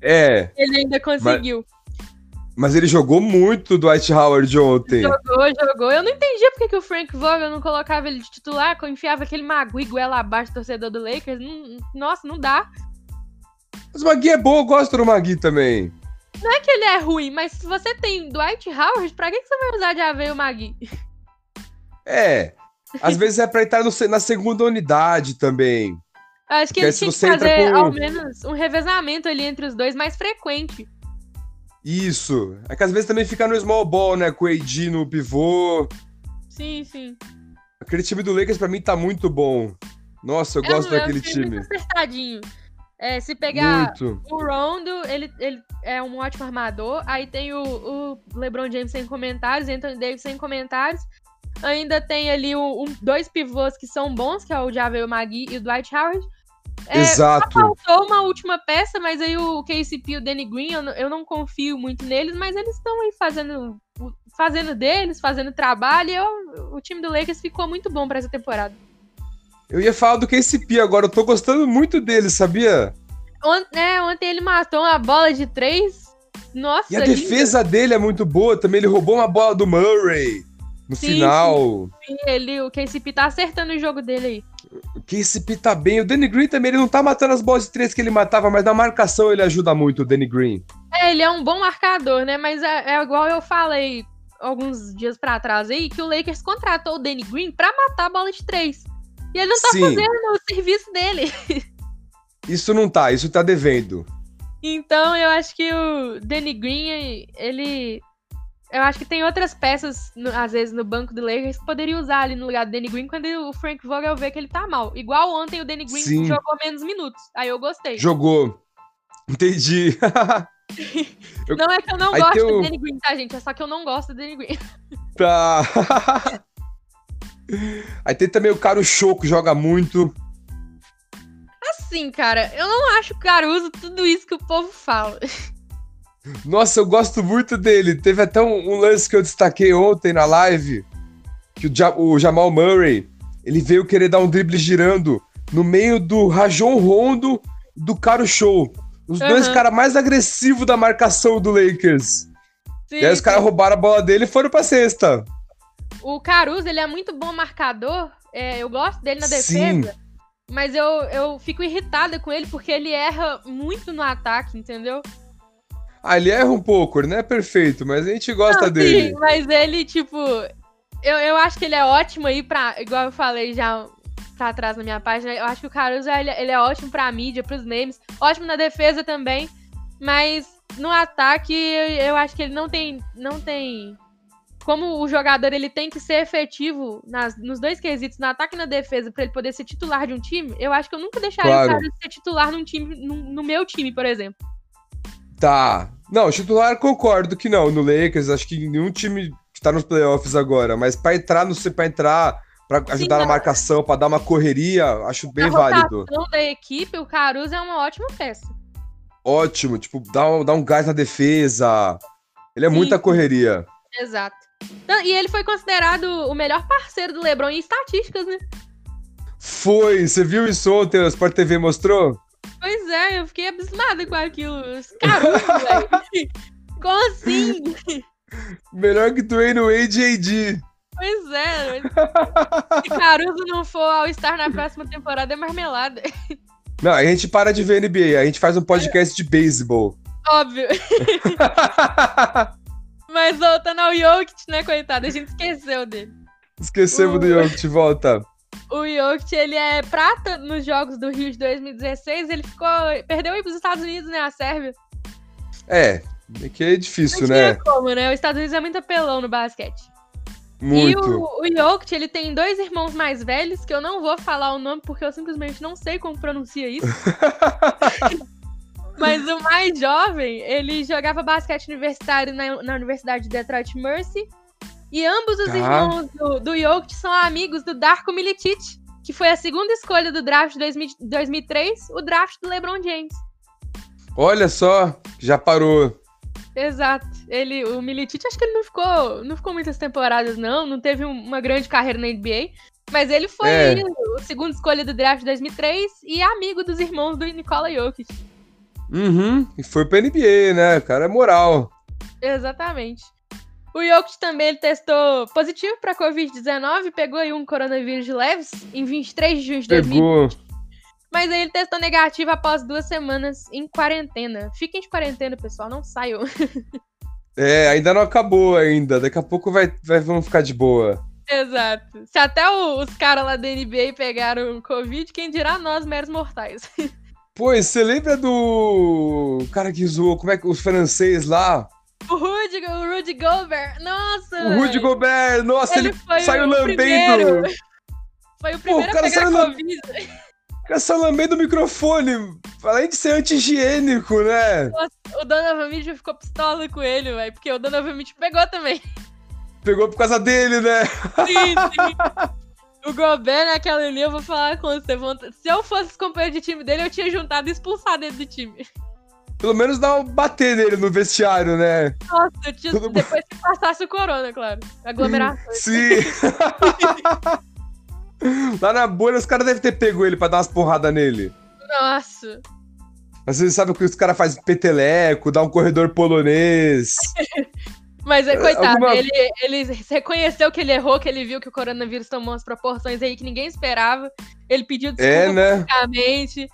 [SPEAKER 2] É,
[SPEAKER 1] ele ainda conseguiu.
[SPEAKER 2] mas ele jogou muito do Dwight Howard ontem.
[SPEAKER 1] Jogou, jogou. Eu não entendia porque que o Frank Vogel não colocava ele de titular, quando enfiava aquele magui goela abaixo do torcedor do Lakers. Não- nossa, não dá.
[SPEAKER 2] Mas o Magui é bom, eu gosto do Magui também.
[SPEAKER 1] Não é que ele é ruim, mas se você tem Dwight Howard, pra que, que você vai usar de AV o Magui?
[SPEAKER 2] É, às vezes é pra entrar no na segunda unidade também.
[SPEAKER 1] Acho que
[SPEAKER 2] Porque
[SPEAKER 1] ele tinha que fazer
[SPEAKER 2] com-
[SPEAKER 1] ao menos um revezamento ali entre os dois mais frequente.
[SPEAKER 2] Isso. É que às vezes também fica no small ball, né? Com o AD no pivô.
[SPEAKER 1] Sim, sim.
[SPEAKER 2] Aquele time do Lakers pra mim tá muito bom. Nossa, eu
[SPEAKER 1] É
[SPEAKER 2] gosto
[SPEAKER 1] um- é um
[SPEAKER 2] daquele
[SPEAKER 1] time
[SPEAKER 2] time.
[SPEAKER 1] Muito acertadinho. É, se pegar
[SPEAKER 2] Muito.
[SPEAKER 1] o Rondo, ele, ele é um ótimo armador. Aí tem o, o LeBron James sem comentários, Anthony Davis sem comentários. Ainda tem ali o- um- dois pivôs que são bons, que é o Javel Magui e o Dwight Howard. É,
[SPEAKER 2] Exato.
[SPEAKER 1] Faltou uma última peça, mas aí o KCP e o Danny Green, eu, não- eu não confio muito neles, mas eles estão aí fazendo, fazendo deles, fazendo trabalho. E eu- o time do Lakers ficou muito bom pra essa temporada.
[SPEAKER 2] Eu ia falar do KCP agora, eu tô gostando muito dele, sabia?
[SPEAKER 1] Ont- é, ontem ele matou uma bola de três Nossa,
[SPEAKER 2] E a
[SPEAKER 1] lindo.
[SPEAKER 2] defesa dele é muito boa também. Ele roubou uma bola do Murray no
[SPEAKER 1] Sim,
[SPEAKER 2] final.
[SPEAKER 1] Ele, o KCP tá acertando o jogo dele aí.
[SPEAKER 2] O KCP tá bem. O Danny Green também, ele não tá matando as bolas de três que ele matava, mas na marcação ele ajuda muito, o Danny Green.
[SPEAKER 1] É, ele é um bom marcador, né? Mas é, é igual eu falei alguns dias pra trás aí, que o Lakers contratou o Danny Green pra matar a bola de três. E ele não tá
[SPEAKER 2] Sim.
[SPEAKER 1] fazendo o serviço dele.
[SPEAKER 2] Isso não tá, isso tá devendo.
[SPEAKER 1] Então eu acho que o Danny Green, ele. Eu acho que tem outras peças, às vezes, no banco do Lakers que poderia usar ali no lugar do Danny Green quando o Frank Vogel vê que ele tá mal. Igual ontem o Danny Green
[SPEAKER 2] Sim.
[SPEAKER 1] jogou menos minutos. Aí eu gostei.
[SPEAKER 2] Jogou. Entendi. Eu-
[SPEAKER 1] Não é que eu não
[SPEAKER 2] Aí
[SPEAKER 1] gosto do
[SPEAKER 2] o-
[SPEAKER 1] Danny Green, tá, gente? É só que eu não gosto do Danny Green.
[SPEAKER 2] tá. Aí tem também o Caro Show, que joga muito.
[SPEAKER 1] Assim, cara, eu não acho Caruso tudo isso que o povo fala.
[SPEAKER 2] Nossa, eu gosto muito dele. Teve até um, um lance que eu destaquei ontem na live, que o, Ja- o Jamal Murray, ele veio querer dar um drible girando no meio do Rajon Rondo do Caro Show. Os dois
[SPEAKER 1] Aham.
[SPEAKER 2] caras mais agressivos da marcação do Lakers.
[SPEAKER 1] Sim,
[SPEAKER 2] E aí os caras roubaram a bola dele e foram pra cesta.
[SPEAKER 1] O Caruso, ele é muito bom marcador. é, eu gosto dele na
[SPEAKER 2] Sim.
[SPEAKER 1] defesa. Mas eu, eu fico irritada com ele porque ele erra muito no ataque, entendeu?
[SPEAKER 2] Ah, ele erra um pouco, não é perfeito, mas a gente gosta
[SPEAKER 1] Não,
[SPEAKER 2] dele.
[SPEAKER 1] Sim, mas ele, tipo. Eu, eu acho que ele é ótimo aí pra. Igual eu falei já pra trás na minha página. Eu acho que o Caruso ele, ele é ótimo pra mídia, pros memes. Ótimo na defesa também. Mas no ataque, eu, eu acho que ele não tem. Não tem. Como o jogador ele tem que ser efetivo nas, nos dois quesitos, no ataque e na defesa, pra ele poder ser titular de um time, eu acho que eu nunca deixaria
[SPEAKER 2] Claro.
[SPEAKER 1] o Caruso ser titular num time, num- no meu time, por exemplo.
[SPEAKER 2] Tá. Não, titular concordo que não. No Lakers, acho que nenhum time que tá nos playoffs agora, mas pra entrar no para entrar, pra ajudar na
[SPEAKER 1] não.
[SPEAKER 2] marcação, pra dar uma correria, acho bem
[SPEAKER 1] Na
[SPEAKER 2] válido.
[SPEAKER 1] da equipe, o Caruso é uma ótima peça.
[SPEAKER 2] Ótimo, tipo, dá um, dá um gás na defesa. Ele é
[SPEAKER 1] Sim.
[SPEAKER 2] muita correria.
[SPEAKER 1] Exato. E ele foi considerado o melhor parceiro do LeBron em estatísticas, né?
[SPEAKER 2] Foi, você viu isso ontem? O Sport TV mostrou?
[SPEAKER 1] Pois é, eu fiquei abismada com aquilo. Caruso, velho. Como assim?
[SPEAKER 2] Melhor que Dwayne Wade e AD.
[SPEAKER 1] Pois é. Se Caruso não for ao estar na próxima temporada, é marmelada.
[SPEAKER 2] Não, a gente para de ver NBA, a gente faz um podcast de beisebol.
[SPEAKER 1] Óbvio. Mas voltando ao Jokic, né, coitado? A gente esqueceu dele.
[SPEAKER 2] Esquecemos do
[SPEAKER 1] Uh.
[SPEAKER 2] Jokic, volta.
[SPEAKER 1] O Jokic, ele é prata nos Jogos do Rio de 2016. Ele ficou... Perdeu aí pros Estados Unidos, né, a Sérvia.
[SPEAKER 2] É, é que é difícil,
[SPEAKER 1] Não
[SPEAKER 2] né?
[SPEAKER 1] como, né? Os Estados Unidos é muito apelão no basquete.
[SPEAKER 2] Muito.
[SPEAKER 1] E o, o Jokic, ele tem dois irmãos mais velhos, que eu não vou falar o nome porque eu simplesmente não sei como pronuncia isso. Mas o mais jovem, ele jogava basquete universitário na, na Universidade de Detroit Mercy. E ambos os
[SPEAKER 2] Tá.
[SPEAKER 1] irmãos do, do Jokic são amigos do Darko Milicic, que foi a segunda escolha do draft de 2000 2003, o draft do LeBron James.
[SPEAKER 2] Olha só, já parou.
[SPEAKER 1] Exato. Ele, o Milicic, acho que ele não ficou, não ficou muitas temporadas, não. Não teve um- uma grande carreira na NBA. Mas ele foi
[SPEAKER 2] É.
[SPEAKER 1] o segundo escolha do draft de 2003 e amigo dos irmãos do Nikola Jokic.
[SPEAKER 2] Uhum, e foi pra NBA, né? O cara é moral.
[SPEAKER 1] Exatamente. O Jokic também ele testou positivo para Covid-19, pegou aí um coronavírus de leves em 23 de junho de 2000.
[SPEAKER 2] Pegou.
[SPEAKER 1] Mas aí ele testou negativo após duas semanas em quarentena. Fiquem de quarentena, pessoal, não saiam.
[SPEAKER 2] É, ainda não acabou ainda. Daqui a pouco vai, vai, vamos ficar de boa.
[SPEAKER 1] Exato. Se até o- os caras lá da NBA pegaram Covid, quem dirá nós, meros mortais.
[SPEAKER 2] Pô, e você lembra do cara que zoou, como é que os francês lá?
[SPEAKER 1] O Rudy, o Rudy Gobert, nossa!
[SPEAKER 2] O Rudy. Gobert, nossa, ele,
[SPEAKER 1] Ele
[SPEAKER 2] saiu lambendo.
[SPEAKER 1] primeiro. Foi o primeiro
[SPEAKER 2] o cara
[SPEAKER 1] a pegar Covid.
[SPEAKER 2] O cara saiu lambendo o microfone. Além de ser anti-higiênico, né?
[SPEAKER 1] O Donovan Mitchell ficou pistola com ele, velho, porque o Donovan Mitchell pegou também.
[SPEAKER 2] Pegou por causa dele, né?
[SPEAKER 1] Sim, sim. O Gobert, naquela ali, eu vou falar com você. Se eu fosse companheiro de time dele, eu tinha juntado e expulsado ele do time.
[SPEAKER 2] Pelo menos dá um bater nele no vestiário, né?
[SPEAKER 1] Nossa, depois que passasse o corona, claro. Aglomerações.
[SPEAKER 2] Sim. Lá na bolha, os caras devem ter pego ele pra dar umas porradas nele.
[SPEAKER 1] Nossa.
[SPEAKER 2] Às vezes sabe o que os caras fazem peteleco, dá um corredor polonês.
[SPEAKER 1] Mas, é, coitado, Alguma... ele, ele reconheceu que ele errou, que ele viu que o coronavírus tomou umas proporções aí que ninguém esperava. Ele pediu
[SPEAKER 2] é,
[SPEAKER 1] desculpa
[SPEAKER 2] é,
[SPEAKER 1] publicamente.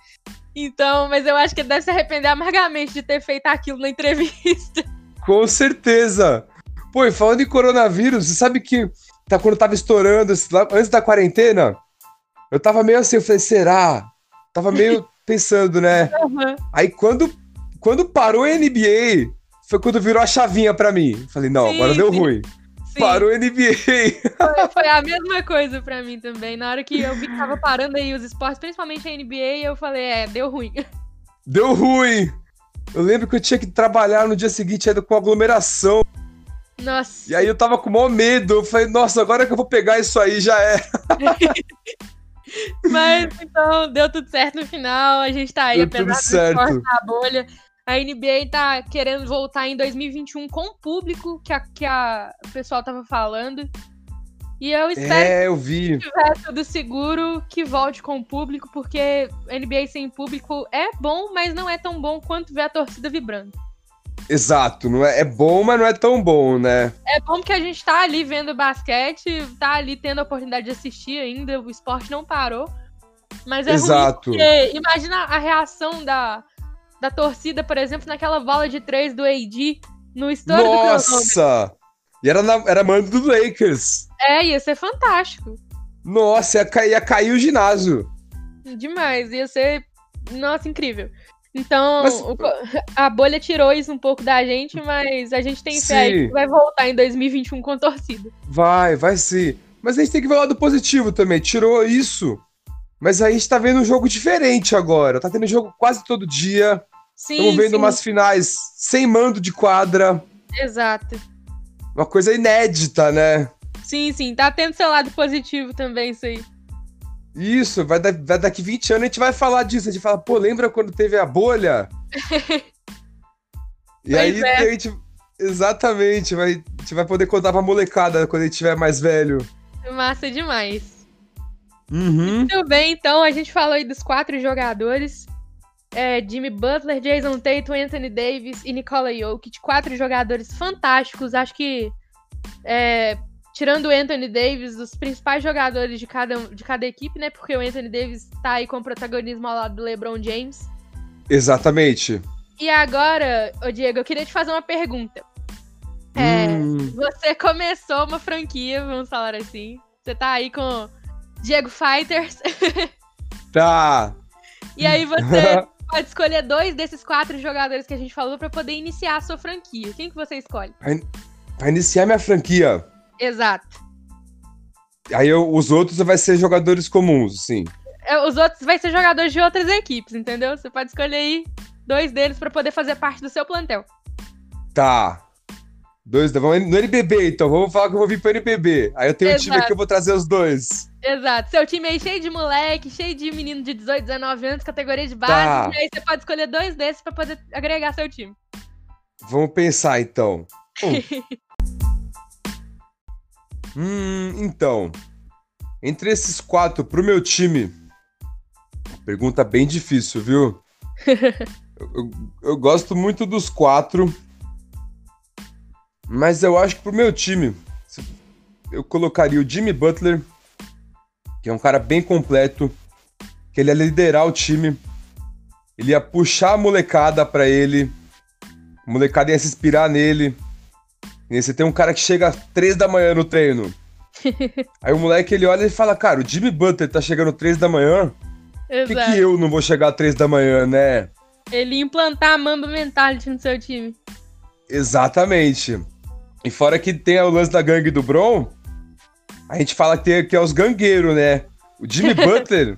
[SPEAKER 1] Então, mas eu acho que ele deve se arrepender amargamente de ter feito aquilo na entrevista.
[SPEAKER 2] Com certeza. Pô, e falando em coronavírus, você sabe que tá, quando tava estourando, antes da quarentena, eu tava meio assim, eu falei, será? Tava meio pensando, né? Uhum. Aí quando, quando parou a NBA, foi quando virou a chavinha pra mim. Falei, não, sim, agora deu sim. ruim. Parou a NBA.
[SPEAKER 1] Foi, foi, a mesma coisa pra mim também. Na hora que eu vi que tava parando aí os esportes, principalmente a NBA, eu falei, é, deu ruim.
[SPEAKER 2] Deu ruim! Eu lembro que eu tinha que trabalhar no dia seguinte ainda com aglomeração.
[SPEAKER 1] Nossa.
[SPEAKER 2] E aí eu tava com o maior medo. Eu falei, nossa, agora que eu vou pegar isso aí, já é.
[SPEAKER 1] Mas então, deu tudo certo no final. A gente tá aí,
[SPEAKER 2] deu apesar do esporte
[SPEAKER 1] na bolha. A NBA tá querendo voltar em 2021 com o público que a, que a o pessoal tava falando. E eu espero
[SPEAKER 2] é, eu vi.
[SPEAKER 1] que tiver tudo seguro, que volte com o público, porque NBA sem público é bom, mas não é tão bom quanto ver a torcida vibrando.
[SPEAKER 2] Exato, não é, é bom, mas não é tão bom, né?
[SPEAKER 1] É bom porque a gente tá ali vendo basquete, tá ali tendo a oportunidade de assistir ainda, o esporte não parou. Mas é
[SPEAKER 2] Exato.
[SPEAKER 1] ruim porque imagina a reação da, da torcida, por exemplo, naquela bola de três do AD no estouro
[SPEAKER 2] Nossa! E era, na, era mando do Lakers.
[SPEAKER 1] É, ia ser fantástico.
[SPEAKER 2] Nossa, ia, cair, ia cair o ginásio.
[SPEAKER 1] Demais, ia ser. Nossa, incrível. Então, mas... o, a bolha tirou isso um pouco da gente, mas a gente tem fé que vai voltar em 2021 com a torcida.
[SPEAKER 2] Vai, vai sim. Mas a gente tem que ver o lado positivo também. Tirou isso, mas a gente tá vendo um jogo diferente agora. Tá tendo jogo quase todo dia. Estamos vendo sim. umas finais sem mando de quadra.
[SPEAKER 1] Exato.
[SPEAKER 2] Uma coisa inédita, né?
[SPEAKER 1] Sim, sim. Tá tendo seu lado positivo também, isso aí.
[SPEAKER 2] Isso, vai, da, vai daqui 20 anos a gente vai falar disso. A gente fala, pô, lembra quando teve a bolha? e pois aí é. a gente. Exatamente, vai, a gente vai poder contar pra molecada quando a gente tiver mais velho.
[SPEAKER 1] Massa demais.
[SPEAKER 2] Uhum.
[SPEAKER 1] Muito bem, então a gente falou aí dos quatro jogadores. É, Jimmy Butler, Jason Tatum, Anthony Davis e Nikola Jokic. Quatro jogadores fantásticos. Acho que, é, tirando o Anthony Davis, os principais jogadores de cada, de cada equipe, né? Porque o Anthony Davis tá aí com protagonismo ao lado do LeBron James.
[SPEAKER 2] Exatamente.
[SPEAKER 1] E agora, ô Diego, eu queria te fazer uma pergunta. É, hum. Você começou uma franquia, vamos falar assim. Você tá aí com Diego Fighters.
[SPEAKER 2] Tá.
[SPEAKER 1] e aí você pode escolher dois desses quatro jogadores que a gente falou para poder iniciar a sua franquia. Quem que você escolhe?
[SPEAKER 2] Pra, iniciar minha franquia.
[SPEAKER 1] Exato.
[SPEAKER 2] Aí eu, os outros vai ser jogadores comuns, sim.
[SPEAKER 1] É, os outros vai ser jogadores de outras equipes, entendeu? Você pode escolher aí dois deles para poder fazer parte do seu plantel.
[SPEAKER 2] Tá. Dois, vamos no NBB, então. Vamos falar que eu vou vir pro NBB. Aí eu tenho Exato. um time aqui, eu vou trazer os dois.
[SPEAKER 1] Exato. Seu time aí cheio de moleque, cheio de menino de 18, 19 anos, categoria de base. Tá. E aí você pode escolher dois desses pra poder agregar seu time.
[SPEAKER 2] Vamos pensar, então. hum, então. Entre esses quatro, pro meu time. Pergunta bem difícil, viu? eu, eu, eu gosto muito dos quatro. Mas eu acho que pro meu time, eu colocaria o Jimmy Butler, que é um cara bem completo, que ele ia liderar o time, ele ia puxar a molecada para ele, a molecada ia se inspirar nele. E você tem um cara que chega às três da manhã no treino. Aí o moleque ele olha e fala: Cara, o Jimmy Butler tá chegando três da manhã. Por que, que eu não vou chegar às três da manhã, né?
[SPEAKER 1] Ele implantar a Mamba Mentality no seu time.
[SPEAKER 2] Exatamente. E fora que tem o lance da gangue do Bron, a gente fala que, tem, que é os gangueiros, né? O Jimmy Butler,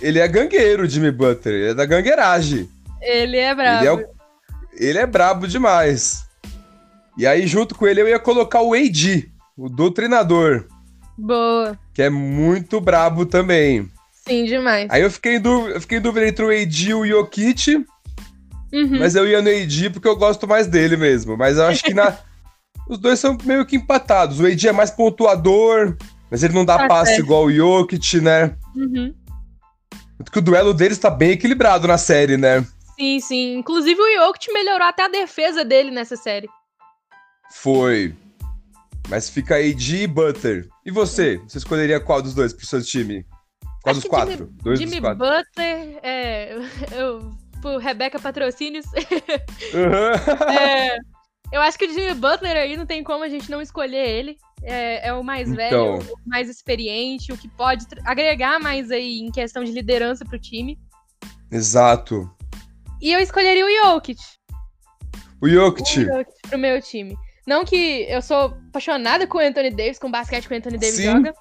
[SPEAKER 2] ele é gangueiro, o Jimmy Butler. Ele é da gangueiragem.
[SPEAKER 1] Ele é brabo.
[SPEAKER 2] Ele é, o, ele é brabo demais. E aí, junto com ele, eu ia colocar o AD, o doutrinador.
[SPEAKER 1] Boa.
[SPEAKER 2] Que é muito brabo também.
[SPEAKER 1] Sim, demais.
[SPEAKER 2] Aí eu fiquei em dúvida, eu fiquei em dúvida entre o AD e o Jokic. Uhum. Mas eu ia no AD porque eu gosto mais dele mesmo. Mas eu acho que na, os dois são meio que empatados. O AD é mais pontuador, mas ele não dá tá passe igual o Jokic, né?
[SPEAKER 1] Uhum.
[SPEAKER 2] que o duelo deles tá bem equilibrado na série, né?
[SPEAKER 1] Sim, sim. Inclusive o Jokic melhorou até a defesa dele nessa série.
[SPEAKER 2] Foi. Mas fica aí de Butler. E você? Você escolheria qual dos dois pro seu time? Qual
[SPEAKER 1] Acho
[SPEAKER 2] dos quatro?
[SPEAKER 1] Jimmy,
[SPEAKER 2] dois
[SPEAKER 1] Jimmy
[SPEAKER 2] dos quatro.
[SPEAKER 1] Butler, é, eu, por Rebeca Patrocínios.
[SPEAKER 2] Uhum.
[SPEAKER 1] É, eu acho que o Jimmy Butler aí não tem como a gente não escolher ele. É, é o mais
[SPEAKER 2] Então.
[SPEAKER 1] velho, o mais experiente, o que pode agregar mais aí em questão de liderança pro time.
[SPEAKER 2] Exato.
[SPEAKER 1] E eu escolheria o Jokic.
[SPEAKER 2] O Jokic.
[SPEAKER 1] O Jokic pro meu time. Não que eu sou apaixonada com o Anthony Davis, com o basquete que o Anthony Davis
[SPEAKER 2] Sim.
[SPEAKER 1] joga.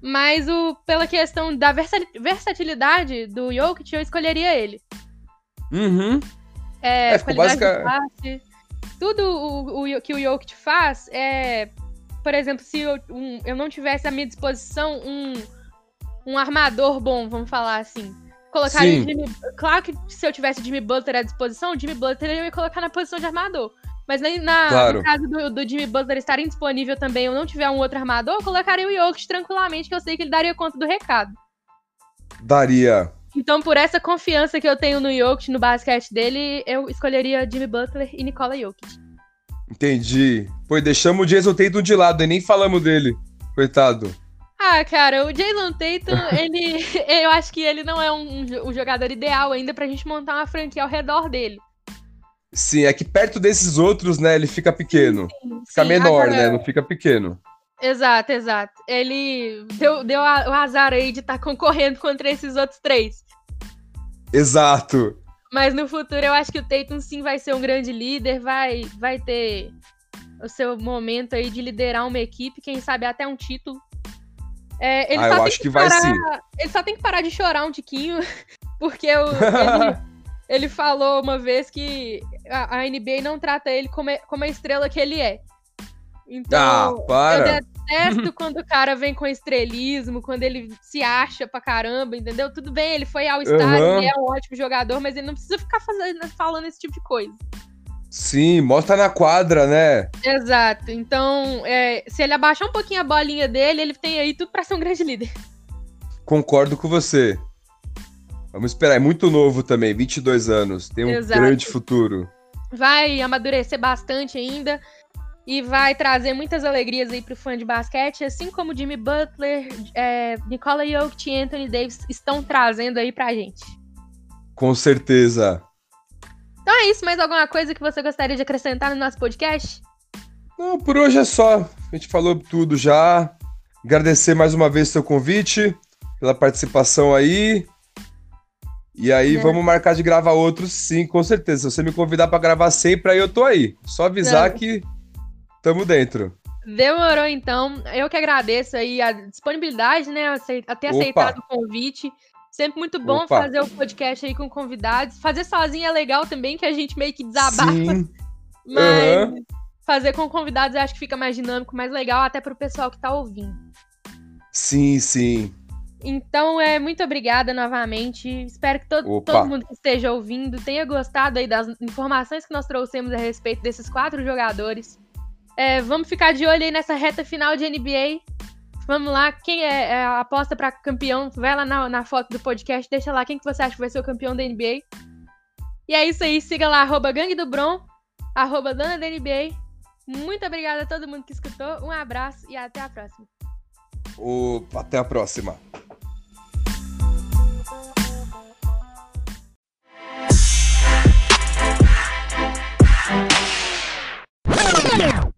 [SPEAKER 1] Mas o, pela questão da versa- versatilidade do Jokic, eu escolheria ele.
[SPEAKER 2] Uhum.
[SPEAKER 1] É,
[SPEAKER 2] É, ficou
[SPEAKER 1] qualidade
[SPEAKER 2] basica-
[SPEAKER 1] de passe. Tudo o, o que o Jokic faz é. Por exemplo, se eu, um- eu não tivesse à minha disposição um, um armador bom, vamos falar assim. Colocaria
[SPEAKER 2] Sim.
[SPEAKER 1] o Jimmy. Claro que se eu tivesse Jimmy Butler à disposição, o Jimmy Butler eu ia colocar na posição de armador. Mas nem na,
[SPEAKER 2] Claro.
[SPEAKER 1] no caso do, do Jimmy Butler estar indisponível também, eu não tiver um outro armador, eu colocaria o Jokic tranquilamente, que eu sei que ele daria conta do recado.
[SPEAKER 2] Daria.
[SPEAKER 1] Então, por essa confiança que eu tenho no Jokic, no basquete dele, eu escolheria Jimmy Butler e Nikola Jokic.
[SPEAKER 2] Entendi. Pô, deixamos o Jason Tatum de lado e nem falamos dele. Coitado.
[SPEAKER 1] Ah, cara, o Jalen Tatum, ele, eu acho que ele não é um, um jogador ideal ainda pra gente montar uma franquia ao redor dele.
[SPEAKER 2] Sim, é que perto desses outros, né, ele fica pequeno. Fica
[SPEAKER 1] Sim,
[SPEAKER 2] menor,
[SPEAKER 1] agora-
[SPEAKER 2] né? Não fica pequeno.
[SPEAKER 1] Exato, exato. Ele deu, deu a- o azar aí de estar concorrendo contra esses outros três.
[SPEAKER 2] Exato.
[SPEAKER 1] Mas no futuro eu acho que o Tatum sim vai ser um grande líder, vai, vai ter o seu momento aí de liderar uma equipe, quem sabe até um título. É, ele
[SPEAKER 2] Ah,
[SPEAKER 1] só
[SPEAKER 2] eu
[SPEAKER 1] tem
[SPEAKER 2] acho que vai
[SPEAKER 1] parar-
[SPEAKER 2] sim.
[SPEAKER 1] Ele só tem que parar de chorar um tiquinho, porque ele, ele falou uma vez que a, a NBA não trata ele como, a- como a estrela que ele é. Então,
[SPEAKER 2] Ah,
[SPEAKER 1] eu
[SPEAKER 2] para.
[SPEAKER 1] Detesto quando o cara vem com estrelismo, quando ele se acha pra caramba, entendeu? Tudo bem, ele foi ao estádio,
[SPEAKER 2] Aham.
[SPEAKER 1] ele é um ótimo jogador, mas ele não precisa ficar fazendo, falando esse tipo de coisa.
[SPEAKER 2] Sim, mostra na quadra, né?
[SPEAKER 1] Exato. Então, é, se ele abaixar um pouquinho a bolinha dele, ele tem aí tudo pra ser um grande líder.
[SPEAKER 2] Concordo com você. Vamos esperar, é muito novo também, 22 anos. Tem um
[SPEAKER 1] Exato.
[SPEAKER 2] grande futuro.
[SPEAKER 1] Vai amadurecer bastante ainda e vai trazer muitas alegrias aí pro fã de basquete, assim como Jimmy Butler, é, Nikola Jokic e Anthony Davis estão trazendo aí pra gente.
[SPEAKER 2] Com certeza.
[SPEAKER 1] Então é isso, mais alguma coisa que você gostaria de acrescentar no nosso podcast?
[SPEAKER 2] Não, por hoje é só. A gente falou tudo já. Agradecer mais uma vez seu convite, pela participação aí. E aí,
[SPEAKER 1] É.
[SPEAKER 2] vamos marcar de gravar outros, sim, com certeza. Se você me convidar pra gravar sempre, aí eu tô aí. Só avisar
[SPEAKER 1] Não.
[SPEAKER 2] que tamo dentro.
[SPEAKER 1] Demorou então. Eu que agradeço aí a disponibilidade, né? acei- a ter
[SPEAKER 2] Opa.
[SPEAKER 1] aceitado o convite. Sempre muito bom
[SPEAKER 2] Opa.
[SPEAKER 1] fazer o podcast aí com convidados. Fazer sozinho é legal também, que a gente meio que desabafa.
[SPEAKER 2] Sim,
[SPEAKER 1] Mas
[SPEAKER 2] Aham.
[SPEAKER 1] fazer com convidados eu acho que fica mais dinâmico, mais legal, até pro pessoal que tá ouvindo.
[SPEAKER 2] sim, sim.
[SPEAKER 1] Então, é muito obrigada novamente. Espero que todo,
[SPEAKER 2] Opa.
[SPEAKER 1] todo mundo que esteja ouvindo tenha gostado aí das informações que nós trouxemos a respeito desses quatro jogadores. É, vamos ficar de olho aí nessa reta final de NBA. Vamos lá, quem é, é aposta para campeão? Vai lá na, na, foto do podcast, deixa lá quem que você acha que vai ser o campeão da NBA. E é isso aí, siga lá, arroba Gangue do Bron, arroba Dona da NBA. Muito obrigada a todo mundo que escutou, um abraço e até a próxima.
[SPEAKER 2] O... Até a próxima. Yeah.